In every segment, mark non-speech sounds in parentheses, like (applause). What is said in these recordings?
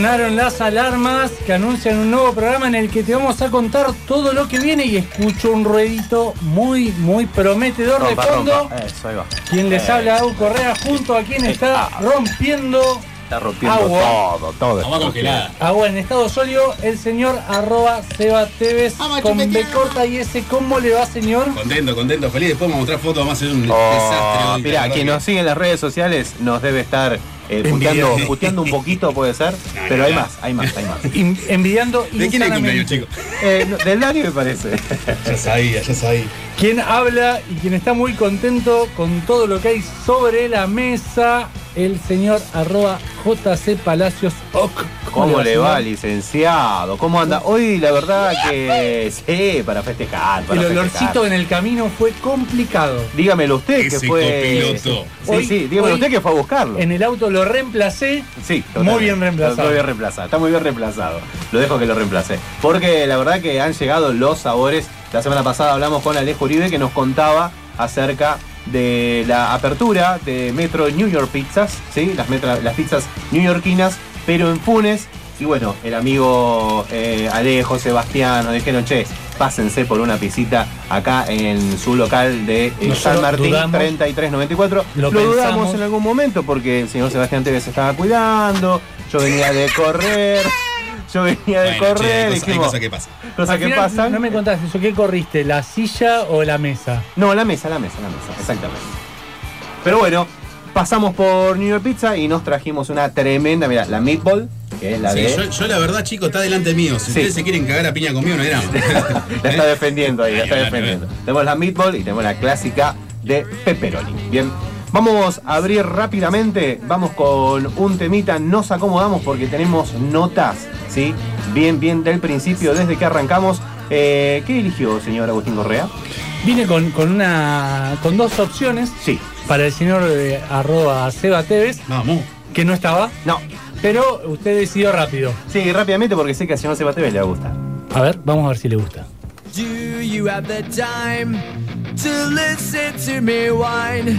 Sonaron las alarmas que anuncian un nuevo programa en el que te vamos a contar todo lo que viene y escucho un ruedito muy, muy prometedor Rompa, de fondo. Eso, ahí va. Quien les Eh, habla, Au Correa, junto a quien está rompiendo Está rompiendo Agua. todo, todo. Agua congelada. agua en estado sólido, el señor arroba Seba Tevez con B corta y S. ¿Cómo le va, señor? Contento, contento, feliz. Después vamos a mostrar fotos, vamos a hacer un Oh, desastre. la quien nos sigue en las redes sociales nos debe estar eh, (laughs) puteando, un poquito, puede ser. No, Pero no, hay no. más, hay más, hay más. (laughs) In- envidiando ¿De quién es cumpleaños, chicos? Eh, no, del Dani me parece. (laughs) Ya sabía, ya sabía. Quien habla y quien está muy contento con todo lo que hay sobre la mesa, el señor arroba JC Palacios Oc. ¿Cómo le va, licenciado? ¿Cómo anda? Hoy la verdad que sí, para festejar. Para El festejar. olorcito en el camino fue complicado. Dígamelo usted que fue. copiloto. Sí, Hoy- sí, dígamelo hoy- usted que fue a buscarlo. En el auto lo reemplacé. Sí, Muy bien reemplazado. Muy bien reemplazado. Está muy bien reemplazado. Lo dejo que lo reemplace. Porque la verdad que han llegado los sabores. La semana pasada hablamos con Alejo Uribe que nos contaba acerca de la apertura de Metro New York Pizzas, ¿sí? las, metra- las pizzas newyorkinas, pero en Funes. Y bueno, el amigo eh, Alejo, Sebastián, nos dijeron, che, pásense por una pisita acá en su local de eh, San Martín dudamos. 3394. Lo Lo, dudamos pensamos. en algún momento porque el señor Sebastián Tevez se estaba cuidando, yo venía de correr, yo venía de Bueno, che, hay correr, hay dijimos, cosas que pasan. cosas Al que final, pasan. No me contaste eso. ¿Qué corriste? ¿La silla o la mesa? No, la mesa, la mesa, la mesa, exactamente. Pero bueno, pasamos por New York Pizza y nos trajimos una tremenda, mira, la meatball, que es la Sí, de... yo, yo la verdad, chicos, está delante mío. Si Sí. ustedes se quieren cagar a piña conmigo, no hay drama. (laughs) La está defendiendo ahí, la está defendiendo. Tenemos la meatball y tenemos la clásica de pepperoni. Bien, vamos a abrir rápidamente. Vamos con un temita. Nos acomodamos porque tenemos notas, ¿sí? Bien, bien del principio, desde que arrancamos. Eh, ¿Qué eligió, señor Agustín Correa? Vine con, con una con dos opciones Sí. para el señor eh, arroba Seba Tevez, Vamos. que no estaba, No. pero usted decidió rápido. Sí, rápidamente porque sé que al señor Sebastián le va a gustar. A ver, vamos a ver si le gusta. Do you have the time to listen to me whine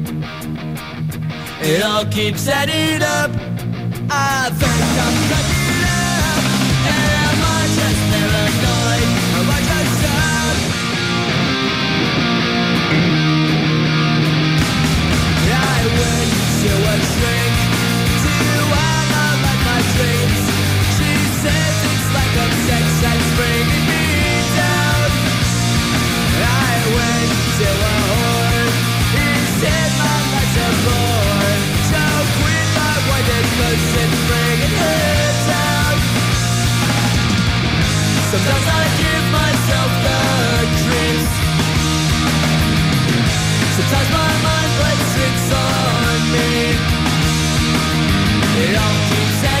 It all keeps adding up. I think I'm cracking Sometimes I give myself the creeps Sometimes my mind plays tricks on me It all keeps happening.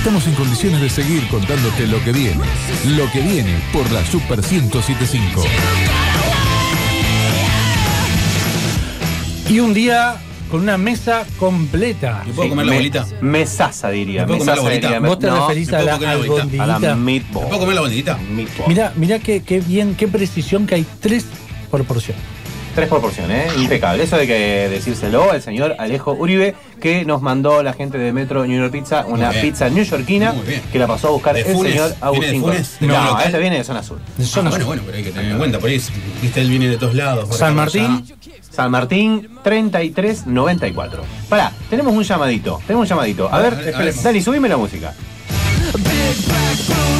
Estamos en condiciones de seguir contándote lo que viene. Lo que viene por la Super 1075. Y un día con una mesa completa. ¿Me puedo comer la Me- bolita? Mesaza diría. ¿Me puedo comer la bolita? ¿Vos te No, referís ¿me a la comer la bolita? a la albondiguita? meatball. ¿Me puedo comer la bolita? Mirá, mirá qué, qué bien, qué precisión que hay tres por porción. Tres por porción, ¿eh? Impecable. Eso hay que decírselo al señor Alejo Uribe, que nos mandó la gente de Metro New York Pizza, una pizza newyorkina, que la pasó a buscar ¿De el Funes? señor ¿Viene de Agustín. ¿De No, local? este viene de zona sur. De Ah, zona bueno, sur. bueno, pero hay que tener en cuenta, por ahí, viste, él viene de todos lados. San Martín. allá. San Martín 3394. Pará, tenemos un llamadito. Tenemos un llamadito. A A ver, ver. Dani, subime la música. Big black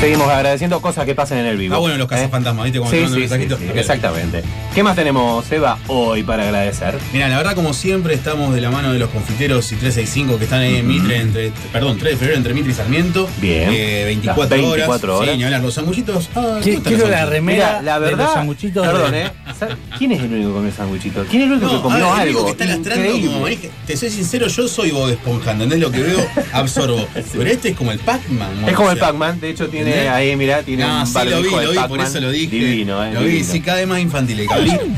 Seguimos agradeciendo cosas que pasen en el vivo. Ah, bueno, los cazafantasmas, ¿viste? Cuando Sí, sí, mensajitos. sí, exactamente. ¿Qué más tenemos, Eva, hoy para agradecer? Mira, la verdad, como siempre, estamos de la mano de los confiteros y 365 que están ahí en Mitre, entre, perdón, 3 de febrero entre Mitre y Sarmiento. Bien. Eh, 24, Las 24 horas. horas. Sí, ni hablar. Los sanguchitos. Ah, ¿cómo Qui- están Quiero los la sanguchitos? remera Mira, la de los verdad, sanguchitos. perdón, ¿eh? ¿Sabe- ¿Quién es el único que comió sanguchito? ¿Quién es el único que comió el único algo? que está lastrando como. Te soy sincero, yo soy Bob Esponja, ¿entendés? Lo que veo, (laughs) absorbo. Pero este es como el Pac-Man. Es como el o sea, Pac-Man, de hecho tiene ahí, mirá, tiene No, un sí, lo vi, lo vi, por eso lo dije. Divino, eh, Lo vi, sí, cada vez más infantil.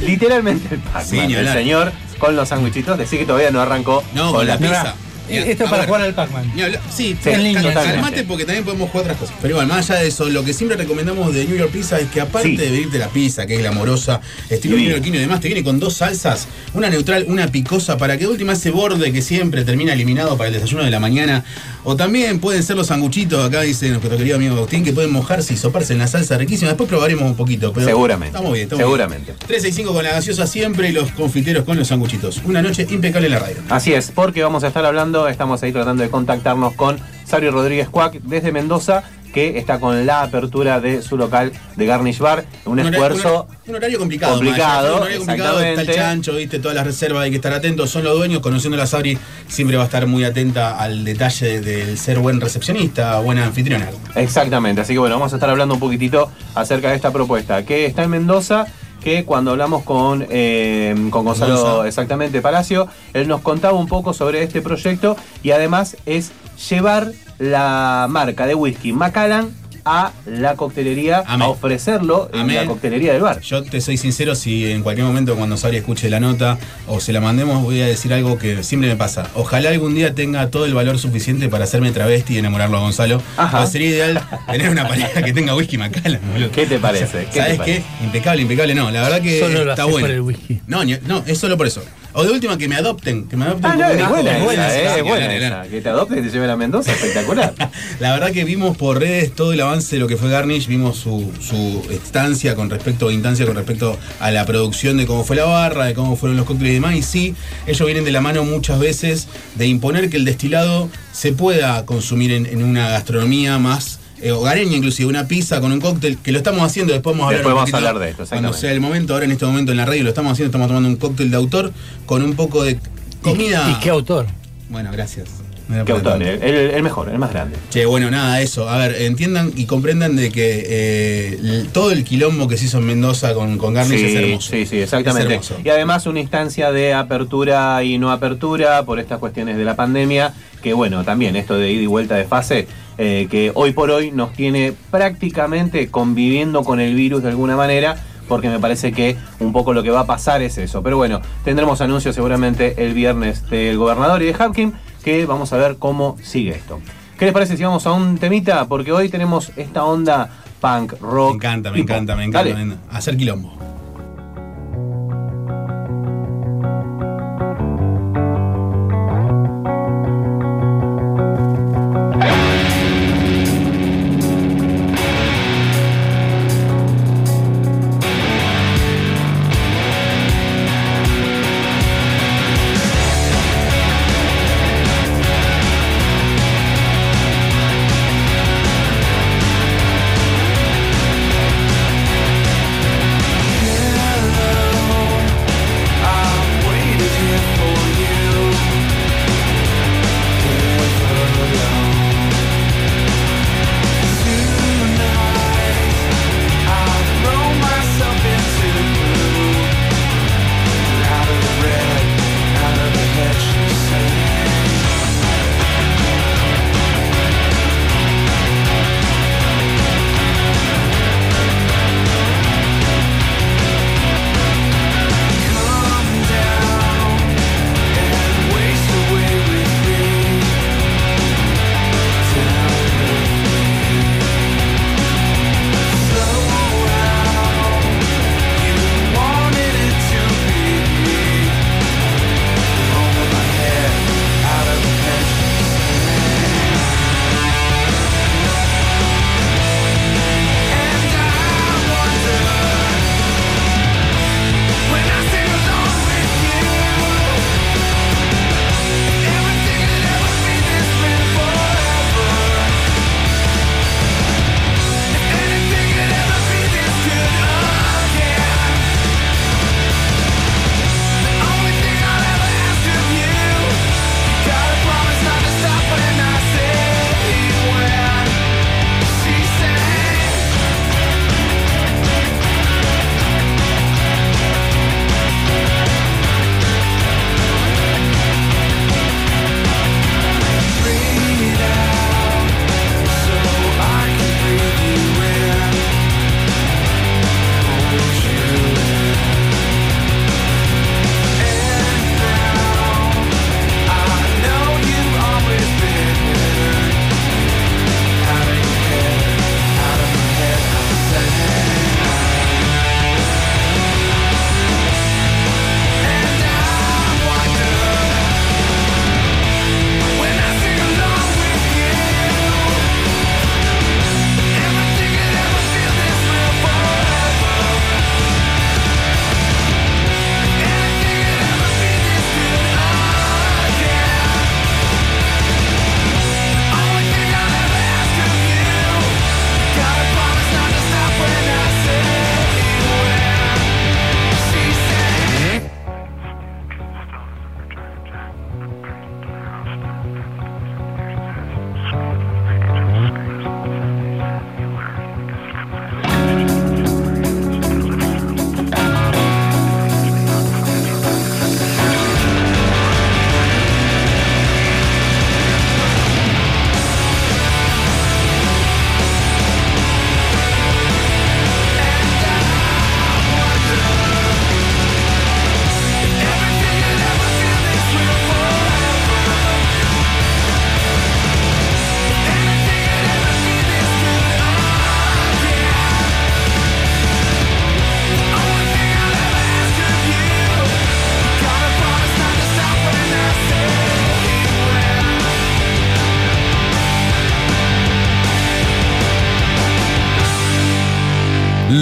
Literalmente el Pac-Man, el señor con los sándwichitos. Decir que todavía no arrancó No, con la pizza. Esto es para ver, jugar al Pac-Man. Sí, Sí, cal- totalmente. calmate porque también podemos jugar otras cosas. Pero igual, más allá de eso, lo que siempre recomendamos de New York Pizza es que aparte Sí. de venirte la pizza, que es glamorosa, estilo Sí. neoyorquino y demás, te viene con dos salsas, una neutral, una picosa, para que de última ese borde que siempre termina eliminado para el desayuno de la mañana. O también pueden ser los sanguchitos, acá dice nuestro querido amigo Agustín, que pueden mojarse y soparse en la salsa riquísima. Después probaremos un poquito. Pero Seguramente. Estamos bien, estamos Seguramente. bien. 365 con la gaseosa siempre y los confiteros con los sanguchitos. Una noche impecable en la radio. Así es, porque vamos a estar hablando, estamos ahí tratando de contactarnos con Sario Rodríguez Cuac desde Mendoza, que está con la apertura de su local de Garnish Bar. Un esfuerzo Un, un horario complicado. complicado, un horario complicado, está el chancho, viste, todas las reservas, hay que estar atentos, son los dueños, conociendo a la Sabri, siempre va a estar muy atenta al detalle del ser buen recepcionista, buena anfitriona. Exactamente, así que bueno, vamos a estar hablando un poquitito acerca de esta propuesta, que está en Mendoza, que cuando hablamos con, eh, con Gonzalo Gonza. exactamente Palacio, él nos contaba un poco sobre este proyecto y además es llevar la marca de whisky Macallan a la coctelería, Amén. a ofrecerlo en Amén. la coctelería del bar. Yo te soy sincero, si en cualquier momento cuando Sabri escuche la nota o se la mandemos, voy a decir algo que siempre me pasa. Ojalá algún día tenga todo el valor suficiente para hacerme travesti y enamorarlo a Gonzalo. Ajá. Sería ideal tener una pareja que tenga whisky Macallan, boludo. ¿Qué te parece? ¿Qué te ¿Sabes qué? parece? Impecable, impecable. No, la verdad que Solo lo está bueno. por el whisky. No, no, es solo por eso. O de última que me adopten, que me adopten Ah, no, como es buena, es buena, eh, es. Que te adopte y te lleven a Mendoza, espectacular. (laughs) La verdad que vimos por redes todo el avance de lo que fue Garnish, vimos su, su estancia con respecto, instancia con respecto a la producción de cómo fue la barra, de cómo fueron los cócteles y demás. Y sí, ellos vienen de la mano muchas veces de imponer que el destilado se pueda consumir en, en una gastronomía más eh, hogareña, inclusive una pizza con un cóctel, que lo estamos haciendo, después vamos a hablar Después un vamos a poquito hablar de esto, Cuando sea el momento, ahora en este momento en la radio lo estamos haciendo, estamos tomando un cóctel de autor con un poco de comida. ¿Y qué autor? Bueno, gracias. ¿Qué autor? El, mejor, el más grande. Che, bueno, nada, eso. A ver, entiendan y comprendan de que eh, todo el quilombo que se hizo en Mendoza con, con Garnish es hermoso. Sí, sí, exactamente. Y además una instancia de apertura y no apertura por estas cuestiones de la pandemia, que bueno, también esto de ida y vuelta de fase, eh, que hoy por hoy nos tiene prácticamente conviviendo con el virus de alguna manera, porque me parece que un poco lo que va a pasar es eso. Pero bueno, tendremos anuncios seguramente el viernes del gobernador y de Hapkin, que vamos a ver cómo sigue esto. ¿Qué les parece si vamos a un temita? Porque hoy tenemos esta onda punk, rock. Me encanta, me encanta, me encanta. Hacer quilombo.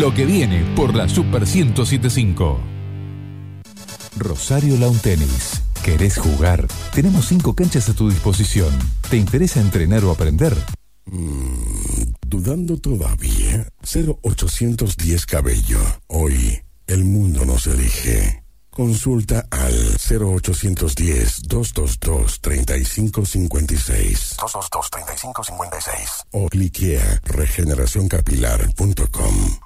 Lo que viene por la Super 1075. Rosario Lawn Tennis. ¿Querés jugar? Tenemos cinco canchas a tu disposición. ¿Te interesa entrenar o aprender? ¿Dudando todavía? 0810 Cabello. Hoy, el mundo nos elige. Consulta al 0810-222-3556 222-3556. o cliquea regeneracioncapilar.com.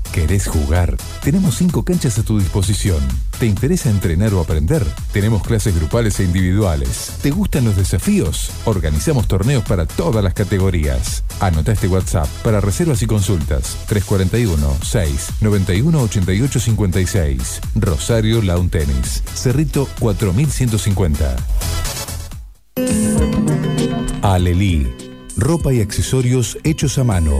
¿Querés jugar? Tenemos cinco canchas a tu disposición. ¿Te interesa entrenar o aprender? Tenemos clases grupales e individuales. ¿Te gustan los desafíos? Organizamos torneos para todas las categorías. Anota este WhatsApp para reservas y consultas. 341 6 91 88 56. Rosario Lawn Tennis. Cerrito 4150. Alelí. Ropa y accesorios hechos a mano.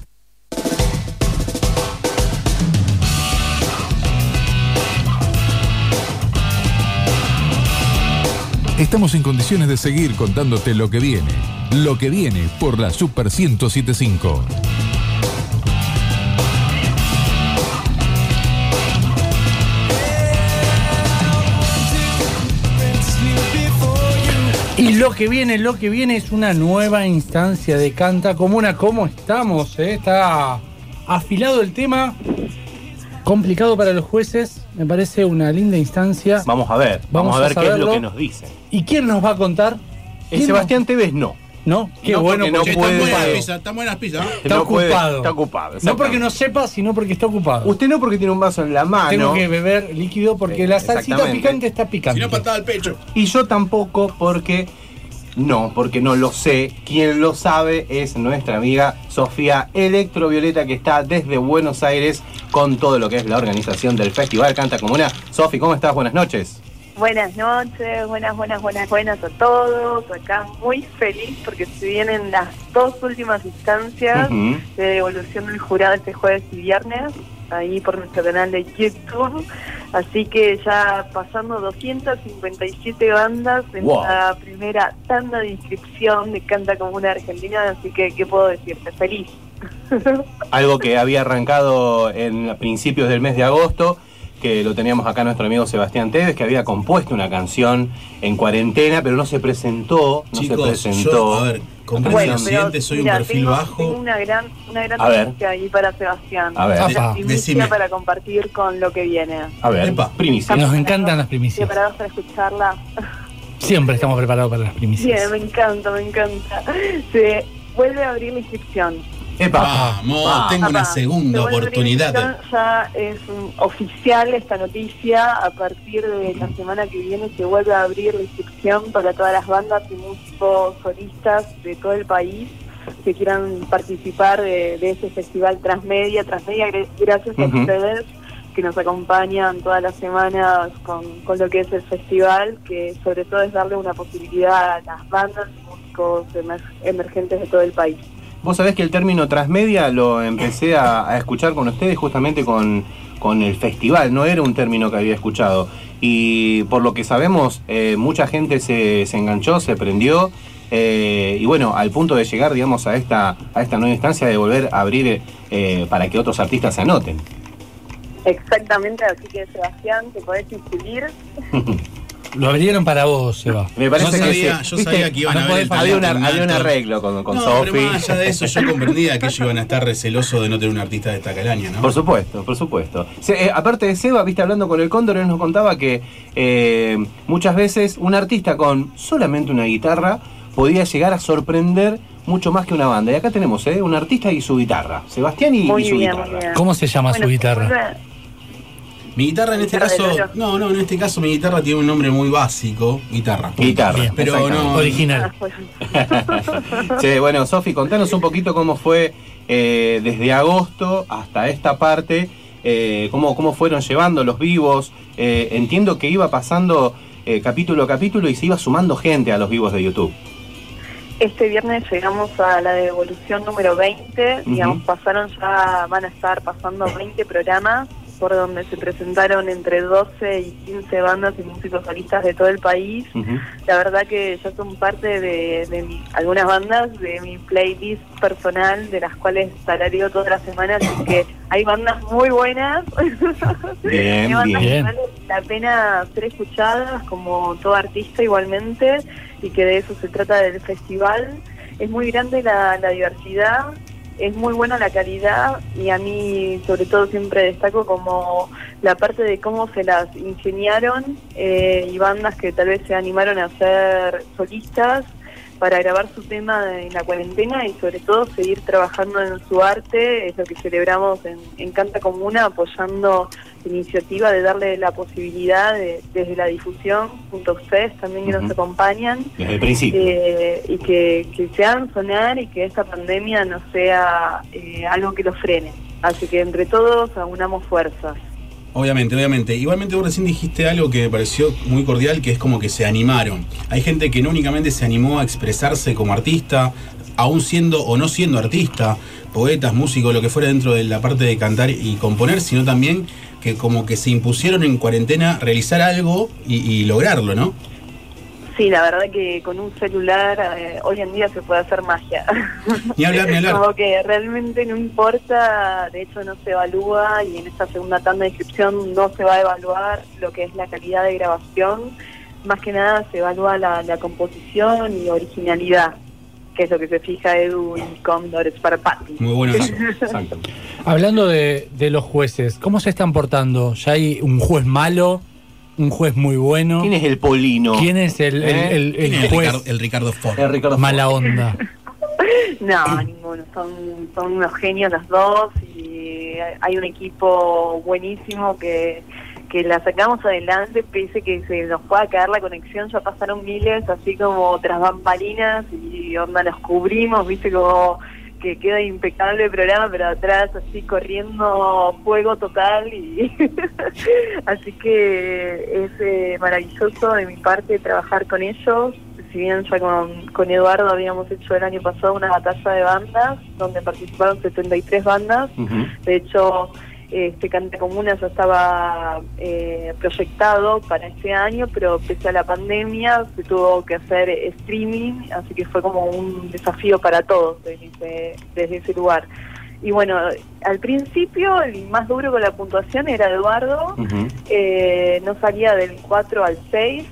Estamos en condiciones de seguir contándote lo que viene. Lo que viene por la Super 1075. Y lo que viene, lo que viene es una nueva instancia de Canta Comuna. ¿Cómo estamos? eh? Está afilado el tema, complicado para los jueces. Me parece una linda instancia. Vamos a ver, vamos, Vamos a a ver qué es lo que nos dicen. ¿Y quién nos va a contar? Eh, ¿Quién Sebastián Tevez no. No, qué No, bueno porque no porque Che, está pizzas, están buenas pizzas. ¿eh? Está No puede- ocupado. está ocupado, No porque no sepa, sino porque está ocupado. Usted no porque tiene un vaso en la mano. Tengo que beber líquido porque Sí, la salsita picante está Si picante. no, patada al pecho. Y yo tampoco porque no, porque no lo sé. Quien lo sabe es nuestra amiga Sofía Electrovioleta que está desde Buenos Aires con todo lo que es la organización del Festival Canta Comuna. Sofi, ¿cómo estás? Buenas noches. Buenas noches, buenas, buenas, buenas, buenas a todos. Acá muy feliz porque se vienen las dos últimas instancias de devolución del jurado este jueves y viernes, ahí por nuestro canal de YouTube. Así que ya pasando 257 bandas en Wow. la primera tanda de inscripción de Canta Comuna Argentina, así que, ¿qué puedo decirte? Feliz. (laughs) Algo que había arrancado en principios del mes de agosto, que lo teníamos acá nuestro amigo Sebastián Tevez, que había compuesto una canción en cuarentena, pero no se presentó, no se presentó. yo, a ver, comprensible, soy un mira, perfil tengo, bajo. tengo una gran, una gran A ver. noticia ahí para Sebastián. A ver. Una Apa. primicia Decime. para compartir con lo que viene. A ver, Epa. primicia. Nos encantan las primicias. ¿Preparados para escucharla? Siempre estamos preparados para las primicias. Bien, me encanta, me encanta. Se vuelve a abrir la inscripción. Epa. Vamos, Va. tengo una segunda oportunidad. Ya es oficial esta noticia. A partir de la semana que viene se vuelve a abrir la inscripción para todas las bandas y músicos solistas de todo el país que quieran participar de, de este festival Transmedia. Transmedia, gr- gracias a ustedes que nos acompañan todas las semanas con, con lo que es el festival, que sobre todo es darle una posibilidad a las bandas y músicos emer- emergentes de todo el país. Vos sabés que el término transmedia lo empecé a, a escuchar con ustedes justamente con, con el festival, no era un término que había escuchado. Y por lo que sabemos, eh, mucha gente se, se enganchó, se prendió eh, y bueno, al punto de llegar, digamos, a esta, a esta nueva instancia de volver a abrir eh, para que otros artistas se anoten. Exactamente, así que Sebastián, te podés inscribir. (laughs) Lo abrieron para vos, Seba. Me parece Yo que sabía- yo ¿Viste? sabía que iban a No fallar. había, una- había un arreglo con, con no, Sofi. pero más allá de eso, yo comprendía que ellos iban a estar recelosos de no tener un artista de esta calaña, ¿no? Por supuesto, por supuesto. Se- eh, aparte de Seba, viste, hablando con el Cóndor, él nos contaba que eh, muchas veces un artista con solamente una guitarra podía llegar a sorprender mucho más que una banda. Y acá tenemos eh, un artista y su guitarra. Sebastián y, Muy y su bien, guitarra. muy bien. ¿Cómo se llama Bueno, su guitarra? Mi guitarra en este caso, no, no, en este caso mi guitarra tiene un nombre muy básico, guitarra. Guitarra. Bien. Pero no, Original. Ah, pues, (laughs) Che, bueno, Sofi, contanos un poquito cómo fue eh, desde agosto hasta esta parte, eh, cómo, cómo fueron llevando los vivos. Eh, entiendo que iba pasando eh, capítulo a capítulo y se iba sumando gente a los vivos de YouTube. Este viernes llegamos a la devolución número 20, digamos, pasaron ya, van a estar pasando 20 programas por donde se presentaron entre 12 y 15 bandas y músicos solistas de todo el país. La verdad que ya son parte de, de mi- algunas bandas de mi playlist personal, de las cuales tarareo toda la semana, así que hay bandas muy buenas. (laughs) Bien, Hay bandas bien. que vale la pena ser escuchadas como todo artista igualmente y que de eso se trata del festival. Es muy grande la, la diversidad, es muy buena la calidad y a mí sobre todo siempre destaco como la parte de cómo se las ingeniaron eh, y bandas que tal vez se animaron a ser solistas para grabar su tema en la cuarentena y sobre todo seguir trabajando en su arte, es lo que celebramos en, en Canta Comuna, apoyando iniciativa de darle la posibilidad de- desde la difusión, junto a ustedes también que nos acompañan, Desde el principio. eh, y que, que se hagan sonar y que esta pandemia no sea eh, algo que los frene. Así que entre todos aunamos fuerzas. Obviamente, obviamente. Igualmente vos recién dijiste algo que me pareció muy cordial, que es como que se animaron. Hay gente que no únicamente se animó a expresarse como artista, aún siendo o no siendo artista, poetas, músicos, lo que fuera dentro de la parte de cantar y componer, sino también que como que se impusieron en cuarentena realizar algo y, y lograrlo, ¿no? Sí, la verdad que con un celular eh, hoy en día se puede hacer magia. (laughs) Ni hablar, ni hablar. Como que realmente no importa, de hecho no se evalúa y en esta segunda tanda de inscripción no se va a evaluar lo que es la calidad de grabación, más que nada se evalúa la, la composición y originalidad, que es lo que se fija Edu y Condor Sparpati. Muy bueno (laughs) eso. Exacto. Hablando de, de los jueces, ¿cómo se están portando? ¿Ya hay un juez malo? ¿Un juez muy bueno? ¿Quién es el Polino? ¿Quién es el, ¿Eh? el- el ¿Quién es el, juez Ricardo, el Ricardo Ford? El Ricardo mala Ford. onda? (laughs) No, ninguno. Son, son unos genios los dos y hay un equipo buenísimo que, que la sacamos adelante pese que se nos pueda caer la conexión. Ya pasaron miles, así como tras bambalinas y onda nos cubrimos, viste como que queda impecable el programa, pero atrás así corriendo fuego total y (laughs) así que es eh, maravilloso de mi parte trabajar con ellos. Si bien ya con, con Eduardo habíamos hecho el año pasado una batalla de bandas donde participaron 73 bandas, Ujú. de hecho este Canta Comuna ya estaba eh, proyectado para este año, pero pese a la pandemia se tuvo que hacer streaming, así que fue como un desafío para todos desde ese, desde ese lugar. Y bueno, al principio el más duro con la puntuación era Eduardo, Ujú. eh, no salía del 4 al 6.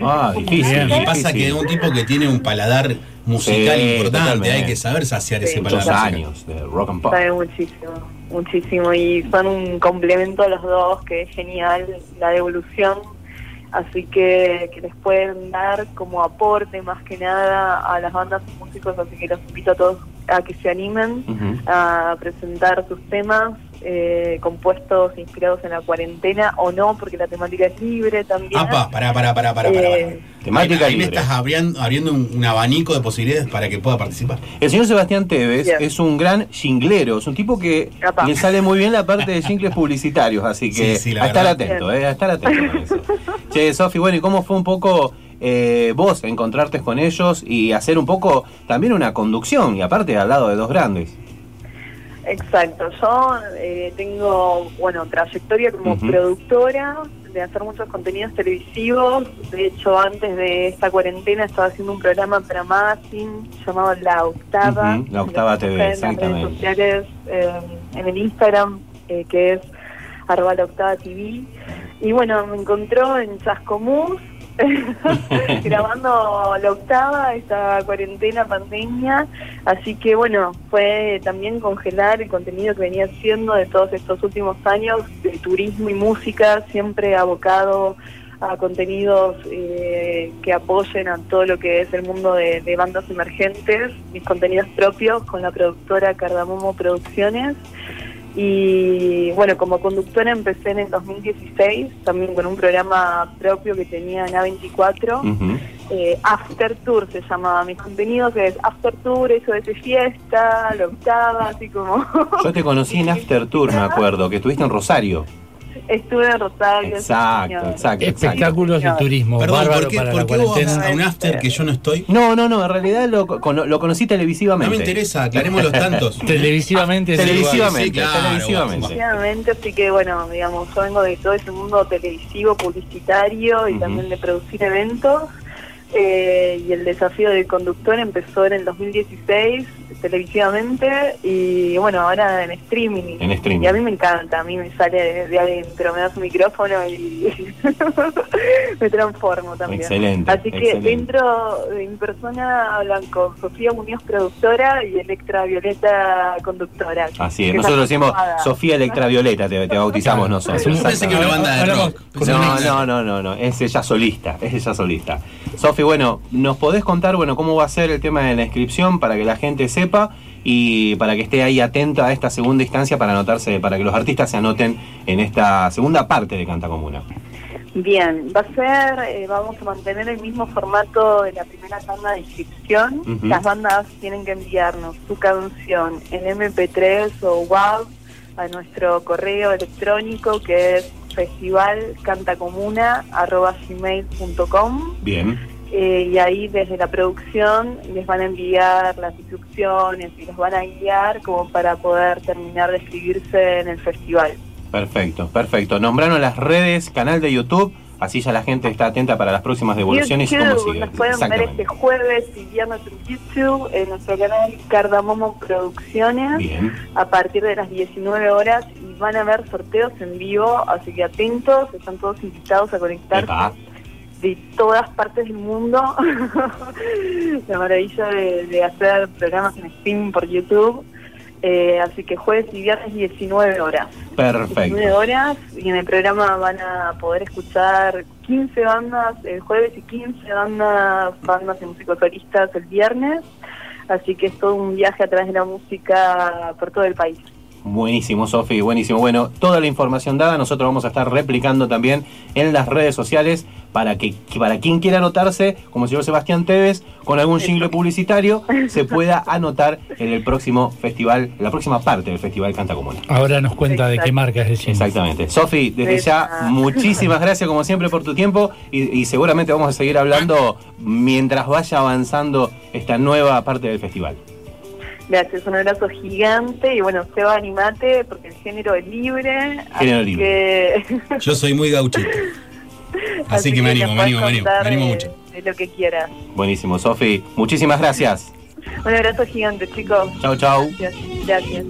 Ah, (laughs) difícil. Bien. Y pasa que es un tipo que tiene un paladar musical Sí, importante, totalmente. hay que saber saciar Sí, ese paladar. años de rock and pop. Sabe muchísimo, muchísimo. Y son un complemento los dos, que es genial la devolución. Así que, que les pueden dar como aporte más que nada a las bandas y músicos. Así que los invito a todos a que se animen a presentar sus temas eh, compuestos inspirados en la cuarentena o no, porque la temática es libre también. Apa, pará, pará, pará, pará. Eh, Temática ahí, ahí me libre. estás abriendo, abriendo un, un abanico de posibilidades para que pueda participar. El señor Sebastián Tevez es un gran jinglero, es un tipo que Apa. le sale muy bien la parte de jingles (laughs) publicitarios, así que Sí, sí, la a estar atento, eh, a estar atento eso. (laughs) Che, Sofi, bueno, ¿y cómo fue un poco eh, vos encontrarte con ellos y hacer un poco también una conducción y aparte al lado de dos grandes? Exacto, yo eh, tengo, bueno, trayectoria como productora de hacer muchos contenidos televisivos. De hecho, antes de esta cuarentena estaba haciendo un programa para Magazine llamado La Octava. La Octava TV, En las exactamente. redes sociales, eh, en el Instagram, eh, que es arroba La Octava TV. Y bueno, me encontró en Chascomús, (laughs) grabando La Octava, esta cuarentena, pandemia. Así que bueno, fue también congelar el contenido que venía haciendo de todos estos últimos años de turismo y música, siempre abocado a contenidos eh, que apoyen a todo lo que es el mundo de, de bandas emergentes, mis contenidos propios con la productora Cardamomo Producciones. Y bueno, como conductora empecé en el 2016, también con un programa propio que tenía en A24. Ujú. Eh, After Tour se llamaba mis contenidos, que es After Tour, eso de fiesta, la octava, así como... Yo te conocí en After Tour, me acuerdo, que estuviste en Rosario. Estuve en Rosario. Exacto, exacto, exacto. Espectáculos de turismo, Perdón, bárbaro ¿por qué, para por la qué vos vas a un after que yo no estoy? No, no, no, en realidad lo, cono- lo conocí No televisivamente. me interesa, aclaremos los tantos. (laughs) Televisivamente, sí, Televisivamente, Sí, claro, televisivamente. Efectivamente, así que bueno, digamos, yo vengo de todo ese mundo televisivo, publicitario y Ujú. también de producir eventos. Eh, y el desafío del conductor empezó en el 2016 televisivamente y bueno, ahora en streaming. En streaming. Y a mí me encanta, a mí me sale de, de adentro, me das un micrófono y (laughs) me transformo también. Excelente, Así que excelente. dentro de mi persona hablan con Sofía Muñoz, productora, y Electra Violeta, conductora. Así es, nosotros decimos. Sofía Electravioleta, te, te bautizamos (laughs) nosotros. Es un- Pensé que era una banda de Hablamos rock. con No, no, no, no, no, es ella solista, es ella solista. Sofi, bueno, ¿nos podés contar, bueno, cómo va a ser el tema de la inscripción para que la gente sepa y para que esté ahí atenta a esta segunda instancia para anotarse, para que los artistas se anoten en esta segunda parte de Canta Comuna? Bien, va a ser, eh, vamos a mantener el mismo formato de la primera tanda de inscripción. Las bandas tienen que enviarnos su canción en MP3 o WAV a nuestro correo electrónico que es festivalcantacomuna.gmail.com Bien, eh, y ahí desde la producción les van a enviar las instrucciones y los van a guiar como para poder terminar de escribirse en el festival. perfecto, perfecto. Nombraron las redes, canal de YouTube, así ya la gente está atenta para las próximas devoluciones y cómo YouTube, sigue. nos pueden ver este jueves y viernes en YouTube en nuestro canal Cardamomo Producciones Bien, a partir de las 19 horas y van a ver sorteos en vivo, así que atentos, están todos invitados a conectarse Epa. De todas partes del mundo. (laughs) La maravilla de, de hacer programas en streaming por YouTube. Eh, así que jueves y viernes 19 horas. 19 perfecto. horas y en el programa van a poder escuchar 15 bandas el jueves y 15 bandas, bandas de músicos solistas el viernes. Así que es todo un viaje a través de la música por todo el país. Buenísimo, Sofi, buenísimo. Bueno, toda la información dada, nosotros vamos a estar replicando también en las redes sociales para que, para quien quiera anotarse, como el señor Sebastián Tevez, con algún jingle publicitario, se pueda anotar en el próximo festival, la próxima parte del Festival Canta Comuna. Ahora nos cuenta de qué marca es el jean. Exactamente. Sofi, desde De ya, muchísimas gracias como siempre por tu tiempo y, y seguramente vamos a seguir hablando mientras vaya avanzando esta nueva parte del festival. Gracias, un abrazo gigante y bueno, Seba, animate porque el género es libre. Género así libre. Que, Yo soy muy gauchito. (laughs) Así que me animo, me animo, me animo, me animo de- mucho. De lo que quieras. Buenísimo, Sofi. Muchísimas gracias. Un abrazo gigante, chicos. Chau, chau. Gracias. Gracias.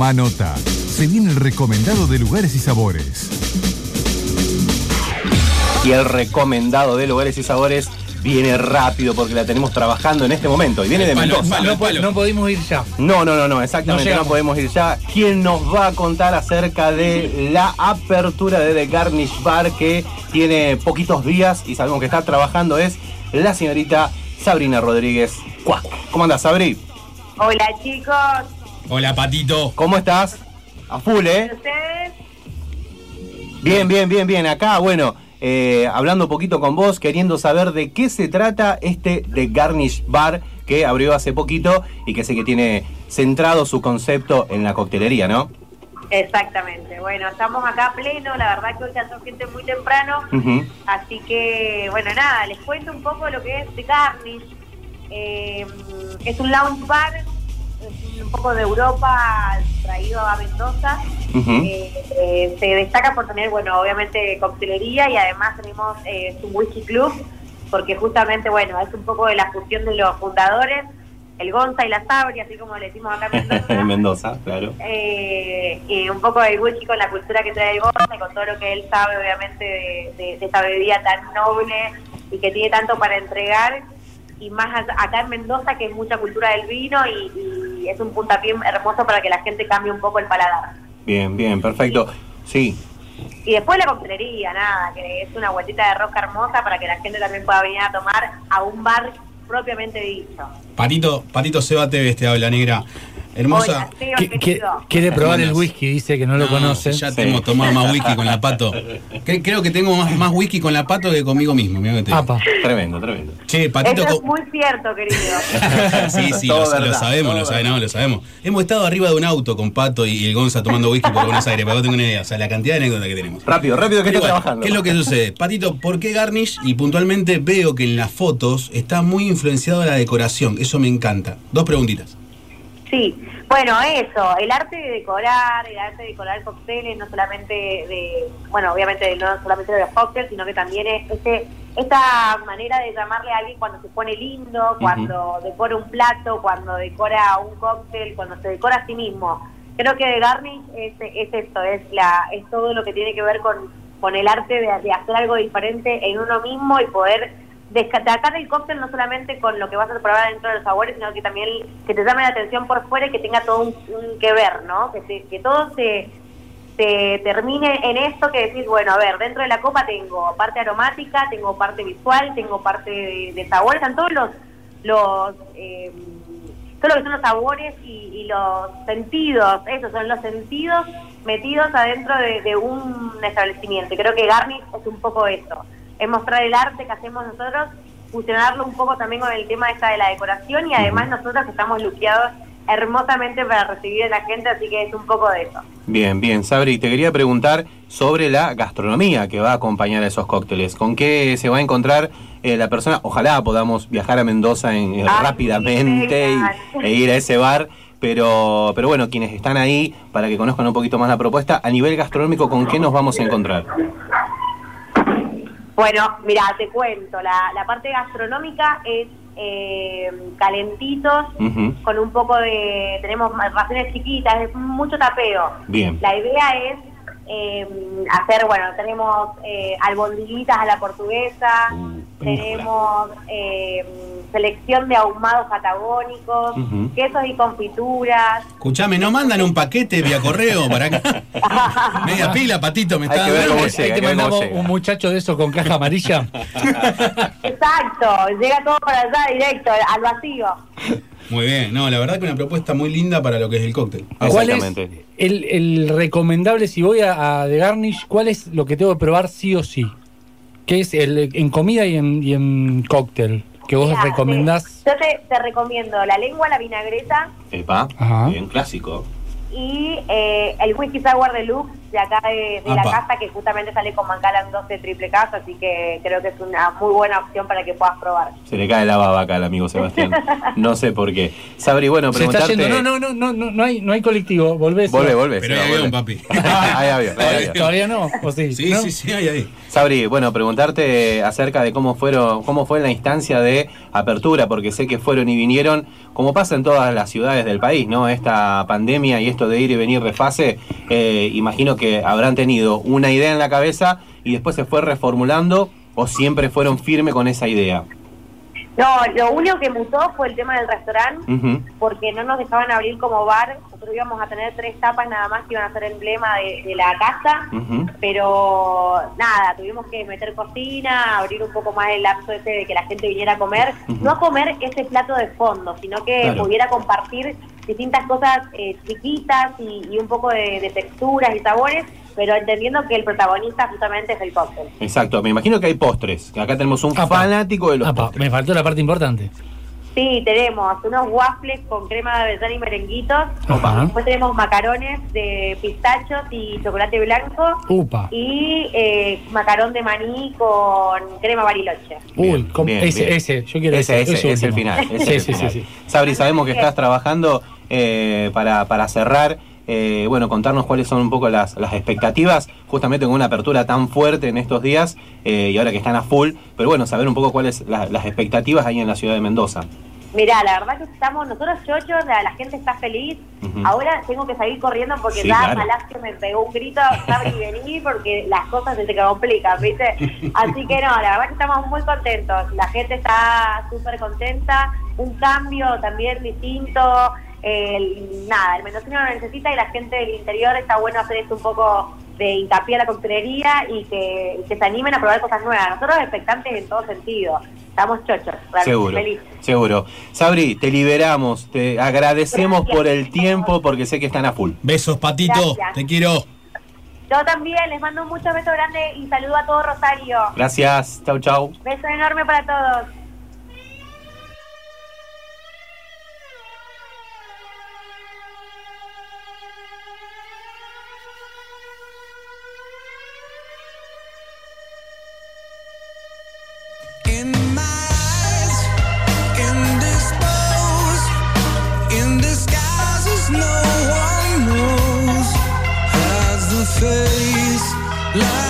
Toma nota. Se viene el recomendado de lugares y sabores. Y el recomendado de lugares y sabores viene rápido porque la tenemos trabajando en este momento. Y viene de Palo, Mendoza. palo, No, po- palo. no podemos ir ya. No, no, no, no, exactamente, No podemos ir ya. ¿Quién nos va a contar acerca de la apertura de The Garnish Bar que tiene poquitos días y sabemos que está trabajando es la señorita Sabrina Rodríguez Cuac. ¿Cómo andas, Sabri? Hola chicos, Hola, patito. ¿Cómo estás? A full, ¿eh? Bien, bien, bien, bien. Acá, bueno, eh, hablando un poquito con vos, queriendo saber de qué se trata este The Garnish Bar que abrió hace poquito y que sé que tiene centrado su concepto en la coctelería, ¿no? Exactamente, bueno, estamos acá a pleno, la verdad que hoy cantó gente muy temprano, así que, bueno, nada, les cuento un poco lo que es The Garnish. Eh, es un lounge bar, un poco de Europa traído a Mendoza. Eh, eh, se destaca por tener, bueno, obviamente coctelería y además tenemos eh, su whisky club, porque justamente, bueno, es un poco de la fusión de los fundadores, el Gonza y la Sabri, así como le decimos acá en (laughs) Mendoza. en Mendoza, claro. eh, y un poco de whisky con la cultura que trae el Gonza y con todo lo que él sabe, obviamente, de, de- de esta bebida tan noble y que tiene tanto para entregar. Y más acá en Mendoza, que es mucha cultura del vino y, y es un puntapié hermoso para que la gente cambie un poco el paladar. Bien, bien, perfecto. Sí, Y después la coctelería, nada, que es una vueltita de rosca hermosa para que la gente también pueda venir a tomar a un bar propiamente dicho. Patito, Patito Seba Tevez te habla, negra. Hermosa. Hola, quiere probar el whisky, dice que no lo conoce. Ya Sí. tengo tomado más whisky con la pato. Cre- Creo que tengo más, más whisky con la pato que conmigo mismo. mirá que te. Apa. tremendo, tremendo. Che, Patito. Eso es muy cierto, querido. (laughs) sí, sí, lo, sabemos, lo sabemos, lo sabemos. Hemos estado arriba de un auto con Pato y el Gonza tomando whisky por Buenos Aires, para que vos tengas una idea. O sea, la cantidad de anécdotas que tenemos. Rápido, rápido que está trabajando. ¿Qué es lo que sucede? Patito, ¿por qué Garnish? Y puntualmente veo que en las fotos está muy influenciado la decoración. Eso me encanta. Dos preguntitas. Sí, bueno, eso, el arte de decorar, el arte de decorar cócteles, no solamente de, bueno, obviamente no solamente de los cócteles, sino que también es este, esta manera de llamarle a alguien cuando se pone lindo, cuando decora un plato, cuando decora un cóctel, cuando se decora a sí mismo. Creo que de Garnish es, es esto, es, la, es todo lo que tiene que ver con, con el arte de, de hacer algo diferente en uno mismo y poder destacar el cóctel no solamente con lo que vas a probar dentro de los sabores, sino que también que te llame la atención por fuera y que tenga todo un, que ver, ¿no? Que, se- que todo se, se termine en esto que decís, bueno, a ver, dentro de la copa tengo parte aromática, tengo parte visual, tengo parte de, de sabores, están todos los, los eh, todo lo que son los sabores y, y los sentidos, esos son los sentidos metidos adentro de, de un establecimiento. Creo que Garnish es un poco eso, es mostrar el arte que hacemos nosotros, fusionarlo un poco también con el tema esta de la decoración y además nosotros estamos luqueados hermosamente para recibir a la gente, así que es un poco de eso. Bien, bien. Sabri, te quería preguntar sobre la gastronomía que va a acompañar a esos cócteles. ¿Con qué se va a encontrar eh, la persona? Ojalá podamos viajar a Mendoza en- eh, Ay, rápidamente y- e ir a ese bar. Pero, pero bueno, quienes están ahí, para que conozcan un poquito más la propuesta, a nivel gastronómico, ¿con qué nos vamos a encontrar? Bueno, mira, te cuento, la, la parte gastronómica es eh, calentitos, con un poco de, tenemos raciones chiquitas, es mucho tapeo. Bien. La idea es eh, hacer, bueno, tenemos eh, albondiguitas a la portuguesa, Uh, tenemos eh, selección de ahumados patagónicos, quesos y confituras. Escuchame, ¿no mandan un paquete vía correo para acá? (laughs) Media pila, Patito, me está dando. Ahí te mandamos un muchacho de eso con caja amarilla. Exacto, llega todo para allá directo, al vacío. Muy bien, no, la verdad que una propuesta muy linda para lo que es el cóctel. ¿Cuál es Exactamente. el, el recomendable si voy a, a The Garnish? ¿Cuál es lo que tengo que probar sí o sí? ¿Qué es el, en comida y en, y en cóctel? Que vos Mirá, recomendás. te- yo te, te recomiendo la lengua, la vinagreta Epa, Ajá. bien clásico. y eh, el whisky sour deluxe de acá de, de la casa que justamente sale con Macallan 12 triple casa, así que creo que es una muy buena opción para que puedas probar. Se le cae la baba acá al amigo Sebastián. (laughs) No sé por qué. Sabri, bueno, Se está preguntarte. yendo. No, no, no, no, no, no hay, no hay colectivo. Volvés. Volve, volve. Pero hay avión, papi. (laughs) hay avión. Todavía no, o sí. Sí, ¿no? sí, sí, hay ahí. Sabri, bueno, preguntarte acerca de cómo fueron, cómo fue la instancia de apertura, porque sé que fueron y vinieron, como pasa en todas las ciudades del país, ¿no? Esta pandemia y esto de ir y venir de fase, eh, imagino que habrán tenido una idea en la cabeza y después se fue reformulando o siempre fueron firme con esa idea. No, lo único que mutó fue el tema del restaurante, porque no nos dejaban abrir como bar. Nosotros íbamos a tener tres tapas nada más que iban a ser emblema de, de la casa. Pero nada, tuvimos que meter cocina, abrir un poco más el lapso ese de que la gente viniera a comer. No a comer ese plato de fondo, sino que Claro. pudiera compartir distintas cosas eh, chiquitas y, y un poco de, de texturas y sabores, pero entendiendo que el protagonista justamente es el cóctel. Exacto, me imagino que hay postres. que Acá tenemos un Apa. fanático de los Apa, postres. me faltó la parte importante. Sí, tenemos unos waffles con crema de avellana y merenguitos. Después tenemos macarones de pistachos y chocolate blanco. Upa. Y eh, macarón de maní con crema bariloche. Uy, bien, ese, bien. ese, yo quiero ese, ese, ese, es el final. ese Sí, sí, el sí, final. sí. Sabri, sabemos que estás trabajando eh, para, para cerrar. Eh, bueno, contarnos cuáles son un poco las, las expectativas, justamente con una apertura tan fuerte en estos días eh, y ahora que están a full, pero bueno, saber un poco cuáles la- las expectativas ahí en la ciudad de Mendoza. Mirá, la verdad que estamos nosotros chochos, la, la gente está feliz. Ahora tengo que salir corriendo porque Sí, ya claro. Me pegó un grito, Sabri, (laughs) vení, porque las cosas se te complican, ¿viste? Así que no, la verdad que estamos muy contentos. La gente está súper contenta. Un cambio también distinto. El- nada, el mendocino lo necesita y la gente del interior está bueno hacer esto un poco de hincapié a la coctelería y que, que se animen a probar cosas nuevas. Nosotros expectantes en todo sentido. Estamos chochos, realmente Seguro, felices. seguro. Sabri, te liberamos, te agradecemos Gracias. por el tiempo porque sé que están a full. Besos, patito. Gracias. Te quiero. Yo también les mando un mucho beso grande y saludo a todo Rosario. Gracias, chau, chau. Beso enorme para todos. Love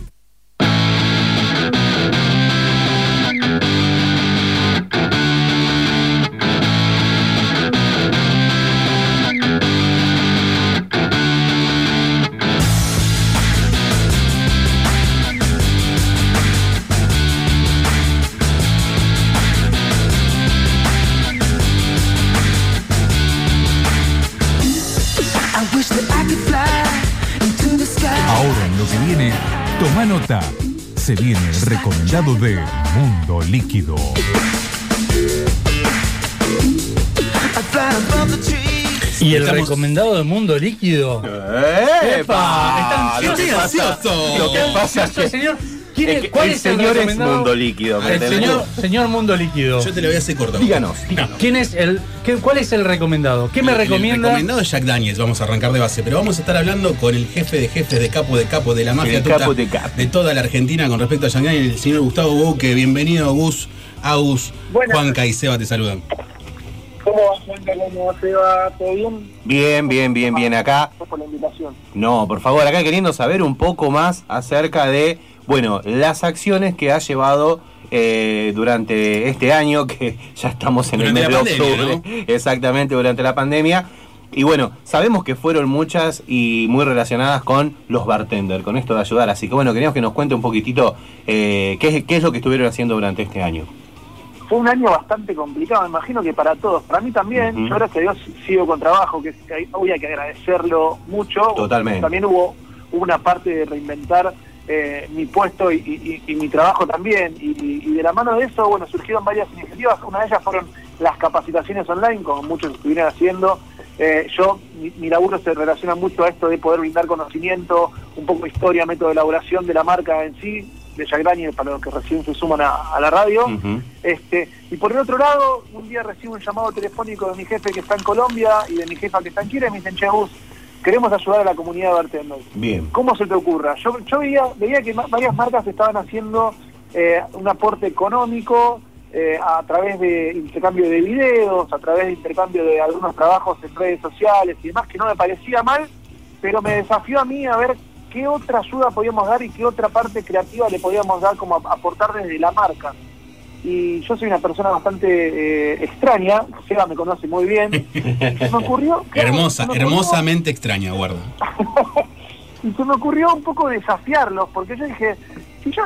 Se viene recomendado de Mundo Líquido. Y el Estamos- recomendado de Mundo Líquido. ¡Epa! ¿Está ansioso? pasa, lo que pasa es que señor, ¿quién es- ¿cuál el es el señor es? Mundo Líquido. ¿me El entendés? señor, señor Mundo Líquido. Yo te lo voy a hacer corto. Díganos. ¿Quién es el, qué- ¿Cuál es el recomendado? ¿Qué me recomienda? El recomendado es Jack Daniels, vamos a arrancar de base, pero vamos a estar hablando con el jefe de jefes de capo de capo de la mafia tuta capo de capo. de toda la Argentina con respecto a Jack Daniels, el señor Gustavo Bouque. Bienvenido, Gus, Agus, Buenas. Juanca y Seba te saludan. ¿Cómo va? ¿Cómo se va? ¿Todo bien? Bien, bien, bien, bien acá. Gracias por la invitación. No, por favor, acá queriendo saber un poco más acerca de, bueno, las acciones que ha llevado eh, durante este año, (laughs) que ya estamos en el mes de pandemia, octubre, exactamente durante la pandemia. Y bueno, sabemos que fueron muchas y muy relacionadas con los bartenders, con esto de ayudar. Así que bueno, queríamos que nos cuente un poquitito eh, qué, es- qué es lo que estuvieron haciendo durante este año. Fue un año bastante complicado, me imagino que para todos. Para mí también, Ujú. yo gracias a Dios sigo con trabajo, que hoy hay que agradecerlo mucho. Totalmente. También hubo una parte de reinventar eh, mi puesto y, y- y mi trabajo también. Y, y de la mano de eso, bueno, surgieron varias iniciativas. Una de ellas fueron las capacitaciones online, como muchos estuvieron haciendo. Eh, yo, mi, mi laburo se relaciona mucho a esto de poder brindar conocimiento, un poco historia, método de elaboración de la marca en sí, de Daniel, para los que recién se suman a, a la radio. Este, y por el otro lado, un día recibo un llamado telefónico de mi jefe que está en Colombia y de mi jefa que está en Chile y me dicen, che, queremos ayudar a la comunidad de bartenders. Bien. ¿Cómo se te ocurra? Yo, yo veía, veía que ma- varias marcas estaban haciendo eh, un aporte económico eh, a través de intercambio de videos, a través de intercambio de algunos trabajos en redes sociales y demás, que no me parecía mal, pero me desafió a mí a ver qué otra ayuda podíamos dar y qué otra parte creativa le podíamos dar como aportar desde la marca. Y yo soy una persona bastante eh, extraña, Seba me conoce muy bien. (laughs) Se me ocurrió... Hermosa, se me ocurrió- hermosamente extraña, guarda. (laughs) y se me ocurrió un poco desafiarlos, porque yo dije, si yo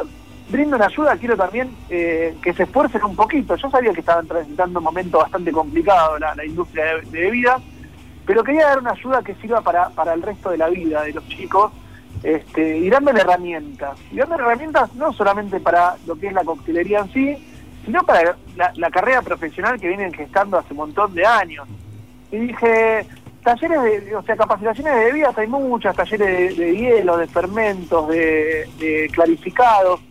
brinden ayuda, quiero también eh, que se esfuercen un poquito. Yo sabía que estaban transitando un momento bastante complicado la, la industria de, de bebidas, pero quería dar una ayuda que sirva para, para el resto de la vida de los chicos este, y dándole herramientas. Y dándole herramientas no solamente para lo que es la coctelería en sí, sino para la, carrera profesional que vienen gestando hace un montón de años. Y dije, talleres de, o sea, capacitaciones de bebidas hay muchas, talleres de, de hielo, de fermentos, de, de clarificados.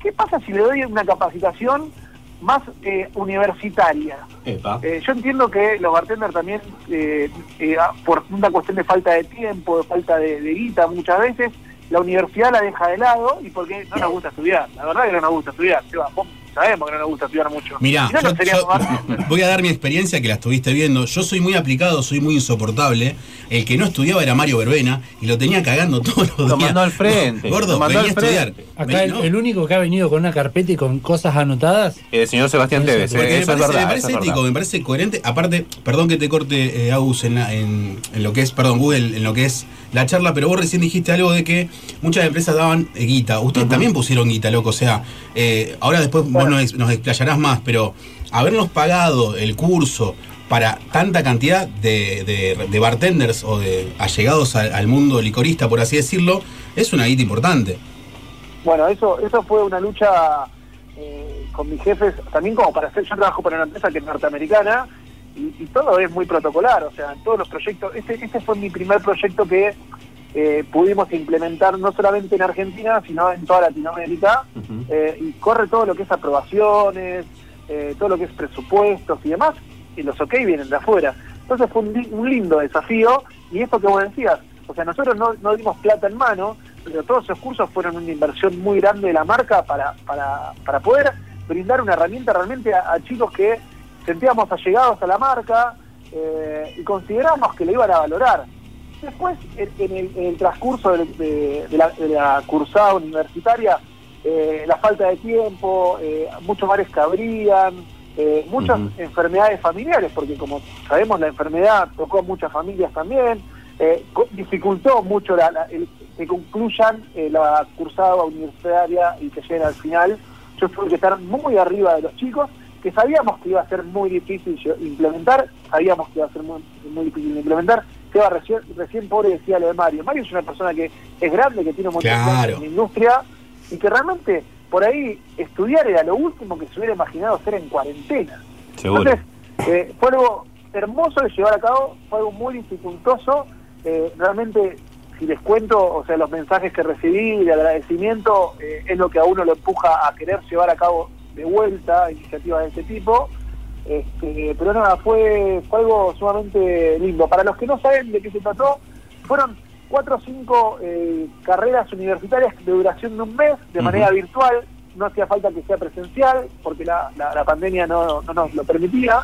¿Qué pasa si le doy una capacitación más eh, universitaria? Eh, yo entiendo que los bartenders también, eh, eh, ah, por una cuestión de falta de tiempo, de falta de, de guita muchas veces, la universidad la deja de lado y porque no nos gusta estudiar. La verdad que no nos gusta estudiar. Seba, vos sabemos que no nos gusta estudiar mucho. Mirá, Si no, yo, yo (laughs) voy a dar mi experiencia que la estuviste viendo. Yo soy muy aplicado, soy muy insoportable. El que no estudiaba era Mario Verbena y lo tenía cagando todos los Lo días. mandó al frente, (laughs) Gordo, lo mandó venía a estudiar. Acá el, no. el único que ha venido con una carpeta y con cosas anotadas. El señor Sebastián porque eh, me eso es parece, verdad. me parece ético, verdad. me parece coherente. Aparte, perdón que te corte, eh, Agus, en, la- en, en lo que es, perdón, Google, en lo que es la charla, pero vos recién dijiste algo de que muchas empresas daban eh, guita. Ustedes también pusieron guita, loco. O sea, eh, ahora después nos, nos explayarás más, pero habernos pagado el curso para tanta cantidad de, de- de bartenders o de allegados al, al mundo licorista, por así decirlo, es una guita importante. Bueno, eso eso fue una lucha eh, con mis jefes, también como para hacer, yo trabajo para una empresa que es norteamericana y, y todo es muy protocolar, o sea, en todos los proyectos, este, este fue mi primer proyecto que eh, pudimos implementar no solamente en Argentina, sino en toda Latinoamérica, eh, y corre todo lo que es aprobaciones, eh, todo lo que es presupuestos y demás, y los ok vienen de afuera. Entonces fue un, un lindo desafío, y esto que vos decías, o sea, nosotros no, no dimos plata en mano, pero todos esos cursos fueron una inversión muy grande de la marca para, para, para poder brindar una herramienta realmente a, a chicos que sentíamos allegados a la marca eh, y consideramos que le iban a valorar. Después, en, en el, en el transcurso de, de- de la, de la cursada universitaria, eh, la falta de tiempo, eh, muchos bares que abrían, eh, muchas enfermedades familiares, porque como sabemos la enfermedad tocó a muchas familias también, dificultó mucho la- la- el- que concluyan la cursada universitaria y que lleguen al final. Yo tuve que estar muy arriba de los chicos, que sabíamos que iba a ser muy difícil implementar, sabíamos que iba a ser muy, muy difícil de implementar. Seba recién, recién pobre decía lo de Mario. Mario es una persona que es grande, que tiene un montón de Claro. la industria y que realmente por ahí estudiar era lo último que se hubiera imaginado hacer en cuarentena. Seguro. Entonces, eh, fue algo hermoso de llevar a cabo, fue algo muy dificultoso. eh, realmente, si les cuento, o sea, los mensajes que recibí de agradecimiento eh, es lo que a uno lo empuja a querer llevar a cabo de vuelta iniciativas de este tipo. Este, pero nada, fue, fue algo sumamente lindo. Para los que no saben de qué se trató, fueron cuatro o cinco eh, carreras universitarias de duración de un mes, de manera virtual. No hacía falta que sea presencial, porque la, la- la pandemia no, no nos lo permitía.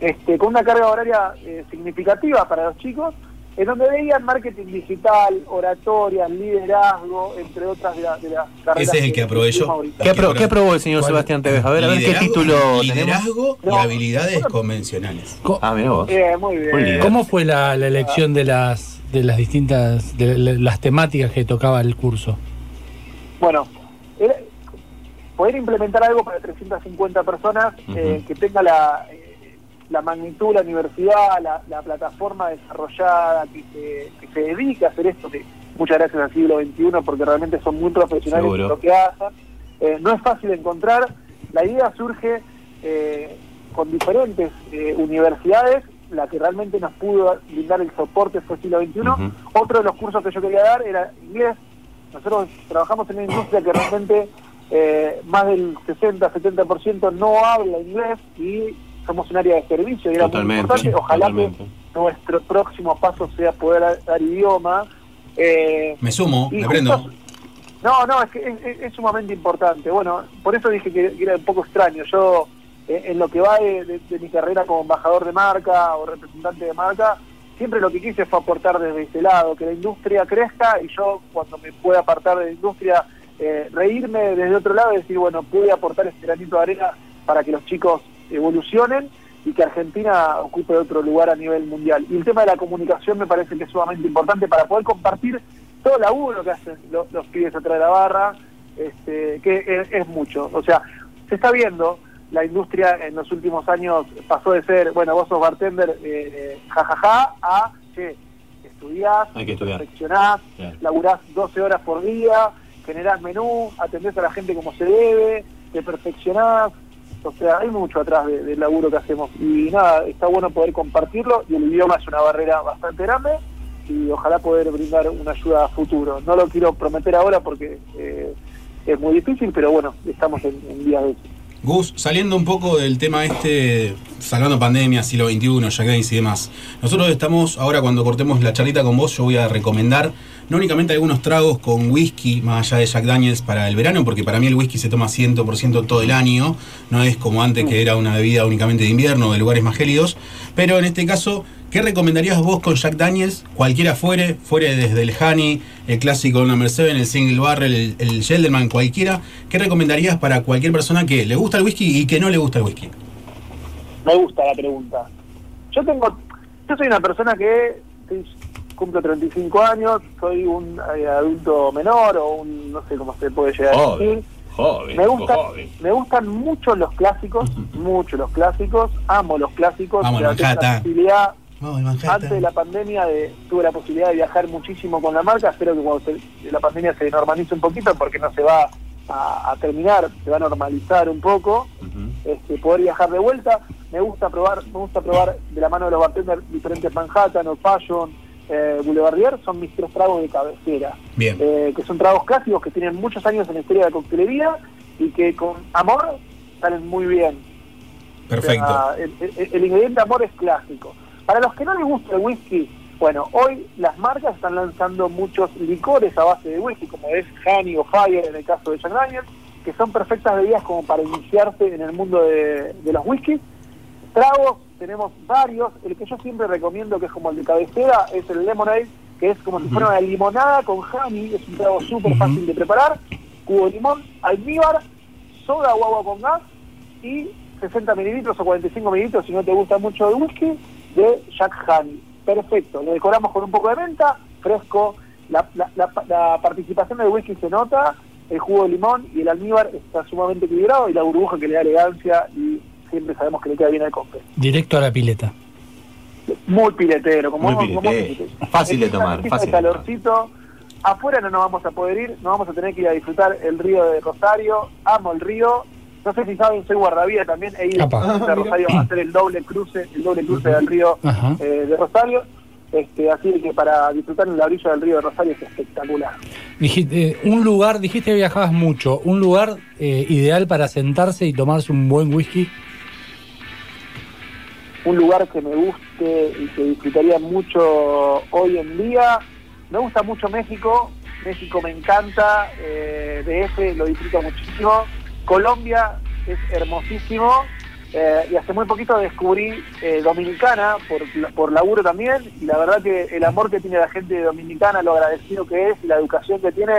Este, con una carga horaria eh, significativa para los chicos, en donde veían marketing digital, oratoria, liderazgo, entre otras de, la- de las carreras. Ese es el que aprobé yo. dijimos ahorita. ¿Qué, apro- qué aprobó el señor ¿Cuál? Sebastián Tevez? A ver, a ver qué Liderazgo- título tenemos. Liderazgo y No. habilidades convencionales. Co- Ah, mira vos. Eh, muy bien. ¿Cómo fue la, la elección de las de las distintas de la- las temáticas que tocaba el curso? Bueno, era- poder implementar algo para 350 personas eh, que tenga la, eh, la magnitud, la universidad, la, la plataforma desarrollada, que se, que se dedique a hacer esto, que muchas gracias al siglo XXI porque realmente son muy profesionales Seguro. en lo que hacen. Eh, no es fácil encontrar, la idea surge eh, con diferentes eh, universidades, la que realmente nos pudo brindar el soporte fue siglo XXI. Otro de los cursos que yo quería dar era inglés. Nosotros trabajamos en una industria que realmente eh, más del 60-70% no habla inglés y somos un área de servicio y era muy Totalmente, importante. Ojalá totalmente. que nuestro próximo paso sea poder dar, idioma. Eh, Me sumo, me prendo. No, no, es que es, es- es sumamente importante. Bueno, por eso dije que era un poco extraño. Yo, eh, en lo que va de, de- de mi carrera como embajador de marca o representante de marca, siempre lo que quise fue aportar desde ese lado, que la industria crezca y yo cuando me pueda apartar de la industria, eh, reírme desde otro lado y decir, bueno, pude aportar este granito de arena para que los chicos evolucionen y que Argentina ocupe otro lugar a nivel mundial. Y el tema de la comunicación me parece que es sumamente importante para poder compartir todo el laburo que hacen los, los pibes atrás de la barra este, que es, es mucho. O sea, se está viendo, la industria en los últimos años pasó de ser, bueno, vos sos bartender, eh, eh, jajaja, a, che, estudiás, Hay que estudiar. perfeccionás, Claro. laburás 12 horas por día, generás menú, atendés a la gente como se debe, te perfeccionás. O sea, hay mucho atrás de- del laburo que hacemos. Y nada, está bueno poder compartirlo y el idioma es una barrera bastante grande y ojalá poder brindar una ayuda a futuro. No lo quiero prometer ahora porque eh, es muy difícil, pero bueno, estamos en, en días de eso. Gus, saliendo un poco del tema este, salvando pandemia, siglo XXI, Jack Daniels y demás. Nosotros estamos, ahora cuando cortemos la charlita con vos, yo voy a recomendar no únicamente algunos tragos con whisky, más allá de Jack Daniels para el verano, porque para mí el whisky se toma 100% todo el año, no es como antes que era una bebida únicamente de invierno, de lugares más gélidos. Pero en este caso, ¿qué recomendarías vos con Jack Daniels? Cualquiera fuere, fuere desde el Honey, el clásico Number 7, el Single Barrel, el, el cualquiera. ¿Qué recomendarías para cualquier persona que le gusta el whisky y que no le gusta el whisky? Me gusta la pregunta. Yo tengo, yo soy una persona que cumplo 35 años, soy un eh, adulto menor o un, no sé cómo se puede llegar a Joven, decir. joven, Me gustan, joven. me gustan mucho los clásicos, mucho los clásicos, amo los clásicos. Tengo la posibilidad, Vamos, antes de la pandemia de, tuve la posibilidad de viajar muchísimo con la marca, espero que cuando se- la pandemia se normalice un poquito porque no se va a, a terminar, se va a normalizar un poco, este, poder viajar de vuelta. Me gusta probar, me gusta probar de la mano de los bartenders diferentes Manhattan, Old Fashion, eh, Boulevardier, son mis tres tragos de cabecera. Bien. Eh, que son tragos clásicos que tienen muchos años en la historia de la coctelería y que con amor salen muy bien. Perfecto. O sea, el, el- el ingrediente amor es clásico. Para los que no les gusta el whisky, bueno, hoy las marcas están lanzando muchos licores a base de whisky, como es Honey o Fire en el caso de Jack Daniels, que son perfectas bebidas como para iniciarse en el mundo de, de los whiskies. Tragos, tenemos varios. El que yo siempre recomiendo, que es como el de cabecera, es el Lemonade, que es como si fuera una limonada con honey. Es un trago súper fácil de preparar. Cubo de limón, almíbar, soda o agua con gas y 60 mililitros o 45 mililitros, si no te gusta mucho el whisky, de Jack Honey. Perfecto. Lo decoramos con un poco de menta, fresco. La, la- la- la participación del whisky se nota, el jugo de limón y el almíbar está sumamente equilibrado y la burbuja que le da elegancia y siempre sabemos que le queda bien al cóctel. Directo a la pileta. Muy piletero, como Muy como- piletero. Fácil de tomar, fácil el de tomar. calorcito. Afuera no nos vamos a poder ir, no vamos a tener que ir a disfrutar el río de Rosario. Amo el río. No sé si saben, soy guardavía también. He ido a Rosario a hacer el doble cruce, el doble cruce del río eh, de Rosario. Este, así que para disfrutar en la orilla del río de Rosario es espectacular. Dijiste, eh, un lugar, dijiste que viajabas mucho, un lugar eh, ideal para sentarse y tomarse un buen whisky. Un lugar que me guste y que disfrutaría mucho hoy en día. Me gusta mucho México, México me encanta, eh, DF lo disfruto muchísimo. Colombia es hermosísimo eh, y hace muy poquito descubrí eh, Dominicana por, por laburo también y la verdad que el amor que tiene la gente Dominicana, lo agradecido que es y la educación que tiene,